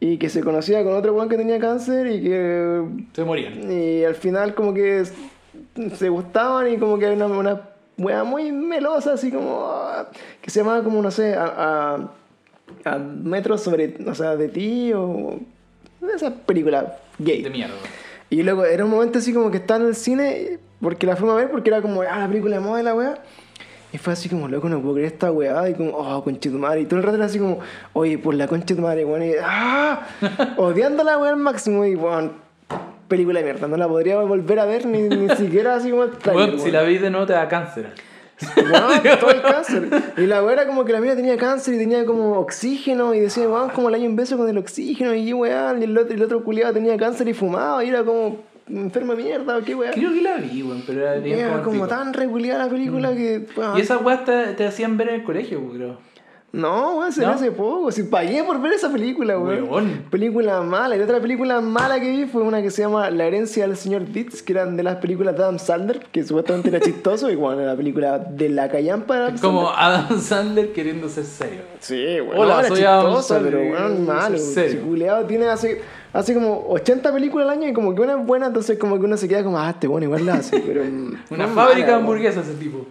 Y que se conocía con otro weón que tenía cáncer y que Se morían. y al final como que se gustaban y como que hay una, una wea muy melosa, así como... ah, que se llamaba como, no sé, a, a, a metros sobre, o sea, de ti o... Esa película gay. De mierda. Y luego era un momento así como que estaba en el cine porque la fuimos a ver porque era como, ah, la película de moda de la wea. Y fue así como, loco, no puedo creer esta weá. Y como, oh, conche tu madre. Y todo el rato era así como, oye, por la concha de tu madre, weón. Y, ah, [laughs] odiando la weá al máximo. Y, weón, película de mierda. No la podría volver a ver ni, ni siquiera así como el trailer, Bueno, si la ves de nuevo te da cáncer. Weón, [laughs] todo el cáncer. Y la weá era como que la mina tenía cáncer y tenía como oxígeno. Y decía, weón, como le hay un beso con el oxígeno. Y weón, y el otro, el otro culiado tenía cáncer y fumaba. Y era como, enfermo de mierda, qué weá. Creo que la vi, weón, pero era bien Era como, tan regular la película que. weón. Y esas weas te, te hacían ver en el colegio, creo. No, weón, se ¿No? hace poco. Si pagué por ver esa película, weón. Película mala. Y otra película mala que vi fue una que se llama La herencia del señor Ditz, que eran de las películas de Adam Sandler, que supuestamente era [laughs] chistoso. Y bueno, era la película de la callampa Adam Es como. Adam Sandler queriendo ser serio. Sí, weón. Hola, no, era soy Adam chistoso, Sandler, pero weón, malo. serio. Si culeado tiene hace, hace como 80 películas al año y como que una es buena, entonces como que uno se queda como, ah, este bueno, igual la hace. [laughs] Pero, mm, Una fábrica mala, de hamburguesas ese tipo.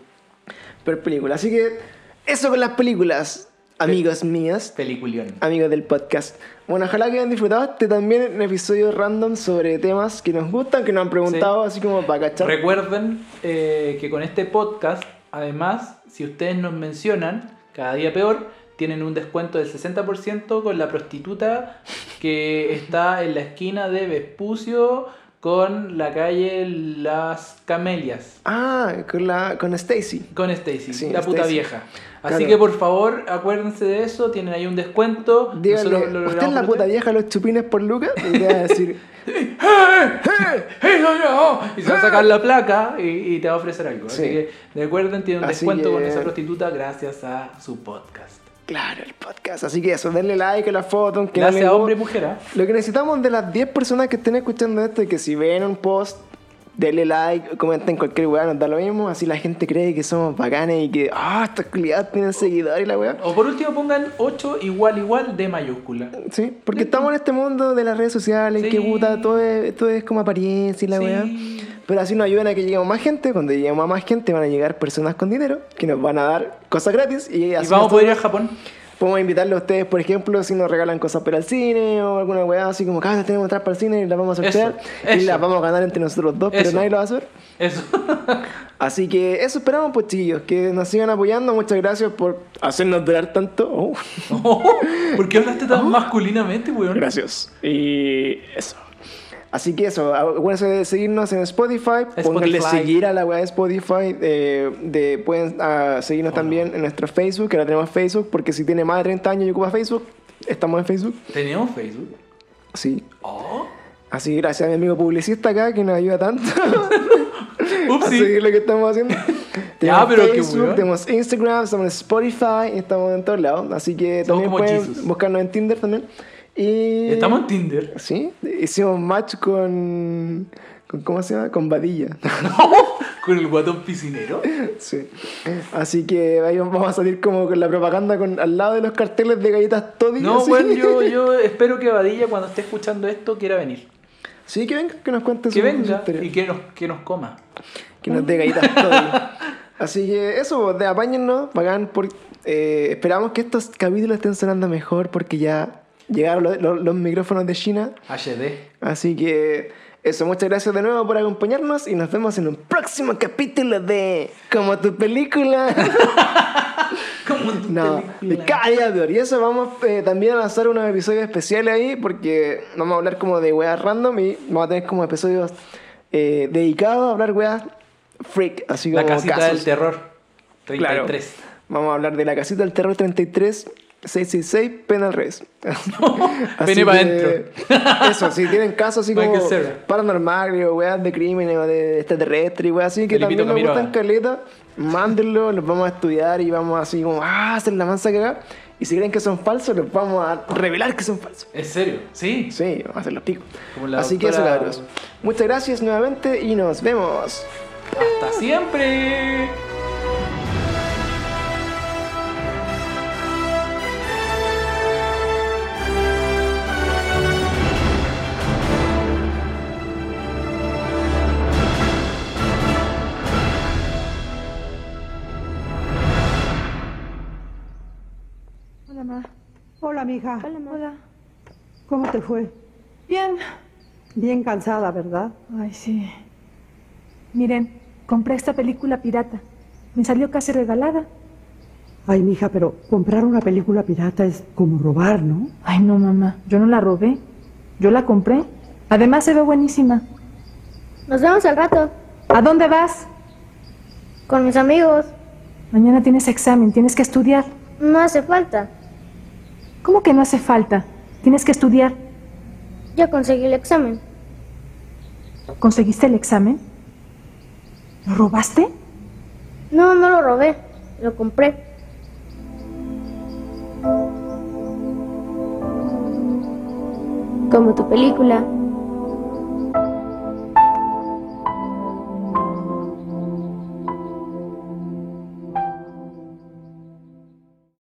Pero película. Así que eso con las películas, amigos mías, Peliculión. amigos del podcast. Bueno, ojalá que hayan disfrutado este también un episodio random sobre temas que nos gustan, que nos han preguntado, así como para cachar. Recuerden eh, que con este podcast, además, si ustedes nos mencionan, cada día peor, tienen un descuento del 60% con la prostituta que está en la esquina de Vespucio con la calle Las Camelias. Ah, con, la, con Stacy. Con Stacy, Sí, la puta Stacy. vieja. Así Claro. que por favor, acuérdense de eso, tienen ahí un descuento. Nosotros lo ¿usted logramos es la puta vieja los chupines por Lucas? Y te va a decir. [laughs] ¡Eh, soy yo! Y se va a sacar la placa y, y te va a ofrecer algo. Así Sí. que recuerden, tienen un Así descuento con esa prostituta gracias a su podcast. claro, el podcast. Así que eso, denle like a la foto. Gracias a hombre y mujer. ¿ah? Lo que necesitamos de las 10 personas que estén escuchando esto es que si ven un post, denle like, comenten cualquier weá, nos da lo mismo. Así la gente cree que somos bacanes y que, ah, estos culiados tienen seguidores y la weá. O por último pongan 8 igual igual de mayúscula. Sí, porque estamos en este mundo de las redes sociales, Sí. que puta, todo es, todo es como apariencia y la Sí. weá. Pero así nos ayudan a que lleguemos más gente. Cuando lleguemos a más gente van a llegar personas con dinero que nos van a dar cosas gratis. Y, Y así vamos a poder ir a Japón. Podemos invitarle a ustedes, por ejemplo, si nos regalan cosas para el cine o alguna weá así como, cada tenemos que entrar para el cine y las vamos a sortear. Eso, Y eso. las vamos a ganar entre nosotros dos, pero nadie lo va a hacer. Eso. [laughs] Así que eso esperamos, pues chiquillos, que nos sigan apoyando. Muchas gracias por hacernos durar tanto. Oh, [laughs] ¿Por qué hablaste tan masculinamente, weón? gracias. Y eso. Así que eso, acuérdense de seguirnos en Spotify, pónganle Spotify. seguir a la web de Spotify, eh, de, pueden ah, seguirnos también en nuestro Facebook, que ahora tenemos Facebook, porque si tiene más de 30 años y ocupa Facebook, estamos en Facebook. ¿Tenemos Facebook? Sí. Oh. Así que gracias a mi amigo publicista acá que nos ayuda tanto [laughs] a seguir lo que estamos haciendo. [laughs] Ya, Tenemos pero qué Facebook, tenemos Instagram, estamos en Spotify, estamos en todos lados. Así que Somos también pueden Jesus. buscarnos en Tinder también. Y... Estamos en Tinder. Sí, hicimos match con... con ¿Cómo se llama? Con Badilla. [laughs] Con el guatón piscinero. sí. Así que ahí vamos a salir como con la propaganda con, al lado de los carteles de galletas Toddy. No, así. weón, yo, yo [laughs] espero que Badilla cuando esté escuchando esto quiera venir. Sí, que venga, que nos cuente Que su, venga historia. y que nos, que nos coma. que nos dé galletas Toddy. Así que eso, pues, de apáñennos, bacán. Por, eh, esperamos que estos capítulos estén sonando mejor porque ya llegaron los, los- los micrófonos de China. HD. Así que eso, muchas gracias de nuevo por acompañarnos y nos vemos en un próximo capítulo de Como tu película. [laughs] Como tu no, película. peor. Y eso vamos eh, también a lanzar unos episodios especiales ahí porque vamos a hablar como de weas random y vamos a tener como episodios eh, dedicados a hablar weas freak, así como La casita casos. del terror. Claro. 33. Vamos a hablar de la casita del terror 33 666 pena al revés. [laughs] Así Pene pa' que, dentro. [laughs] Eso, si tienen casos así como Cera. paranormales o weas de crímenes o de extraterrestres y weas así que también nos gustan caleta, mándenlo, los vamos a estudiar y vamos así como ah, hacer la mansa cagada. Y si creen que son falsos, los vamos a revelar que son falsos. ¿En serio? Sí. Sí, vamos a hacer los picos. Como la Así que eso, cabros. Muchas gracias nuevamente y nos vemos. Hasta siempre. Hola, mija. Hola, ma. Hola. ¿Cómo te fue? Bien. Bien cansada, ¿verdad? Ay, sí. Miren, compré esta película pirata. Me salió casi regalada. Ay, mija, pero comprar una película pirata es como robar, ¿no? Ay, no, mamá. Yo no la robé. Yo la compré. Además, se ve buenísima. Nos vemos al rato ¿A dónde vas? con mis amigos. Mañana tienes examen. Tienes que estudiar. No hace falta. ¿Cómo que no hace falta? Tienes que estudiar. Ya conseguí el examen. ¿Conseguiste el examen? ¿Lo robaste? No, no lo robé. Lo compré. Como tu película.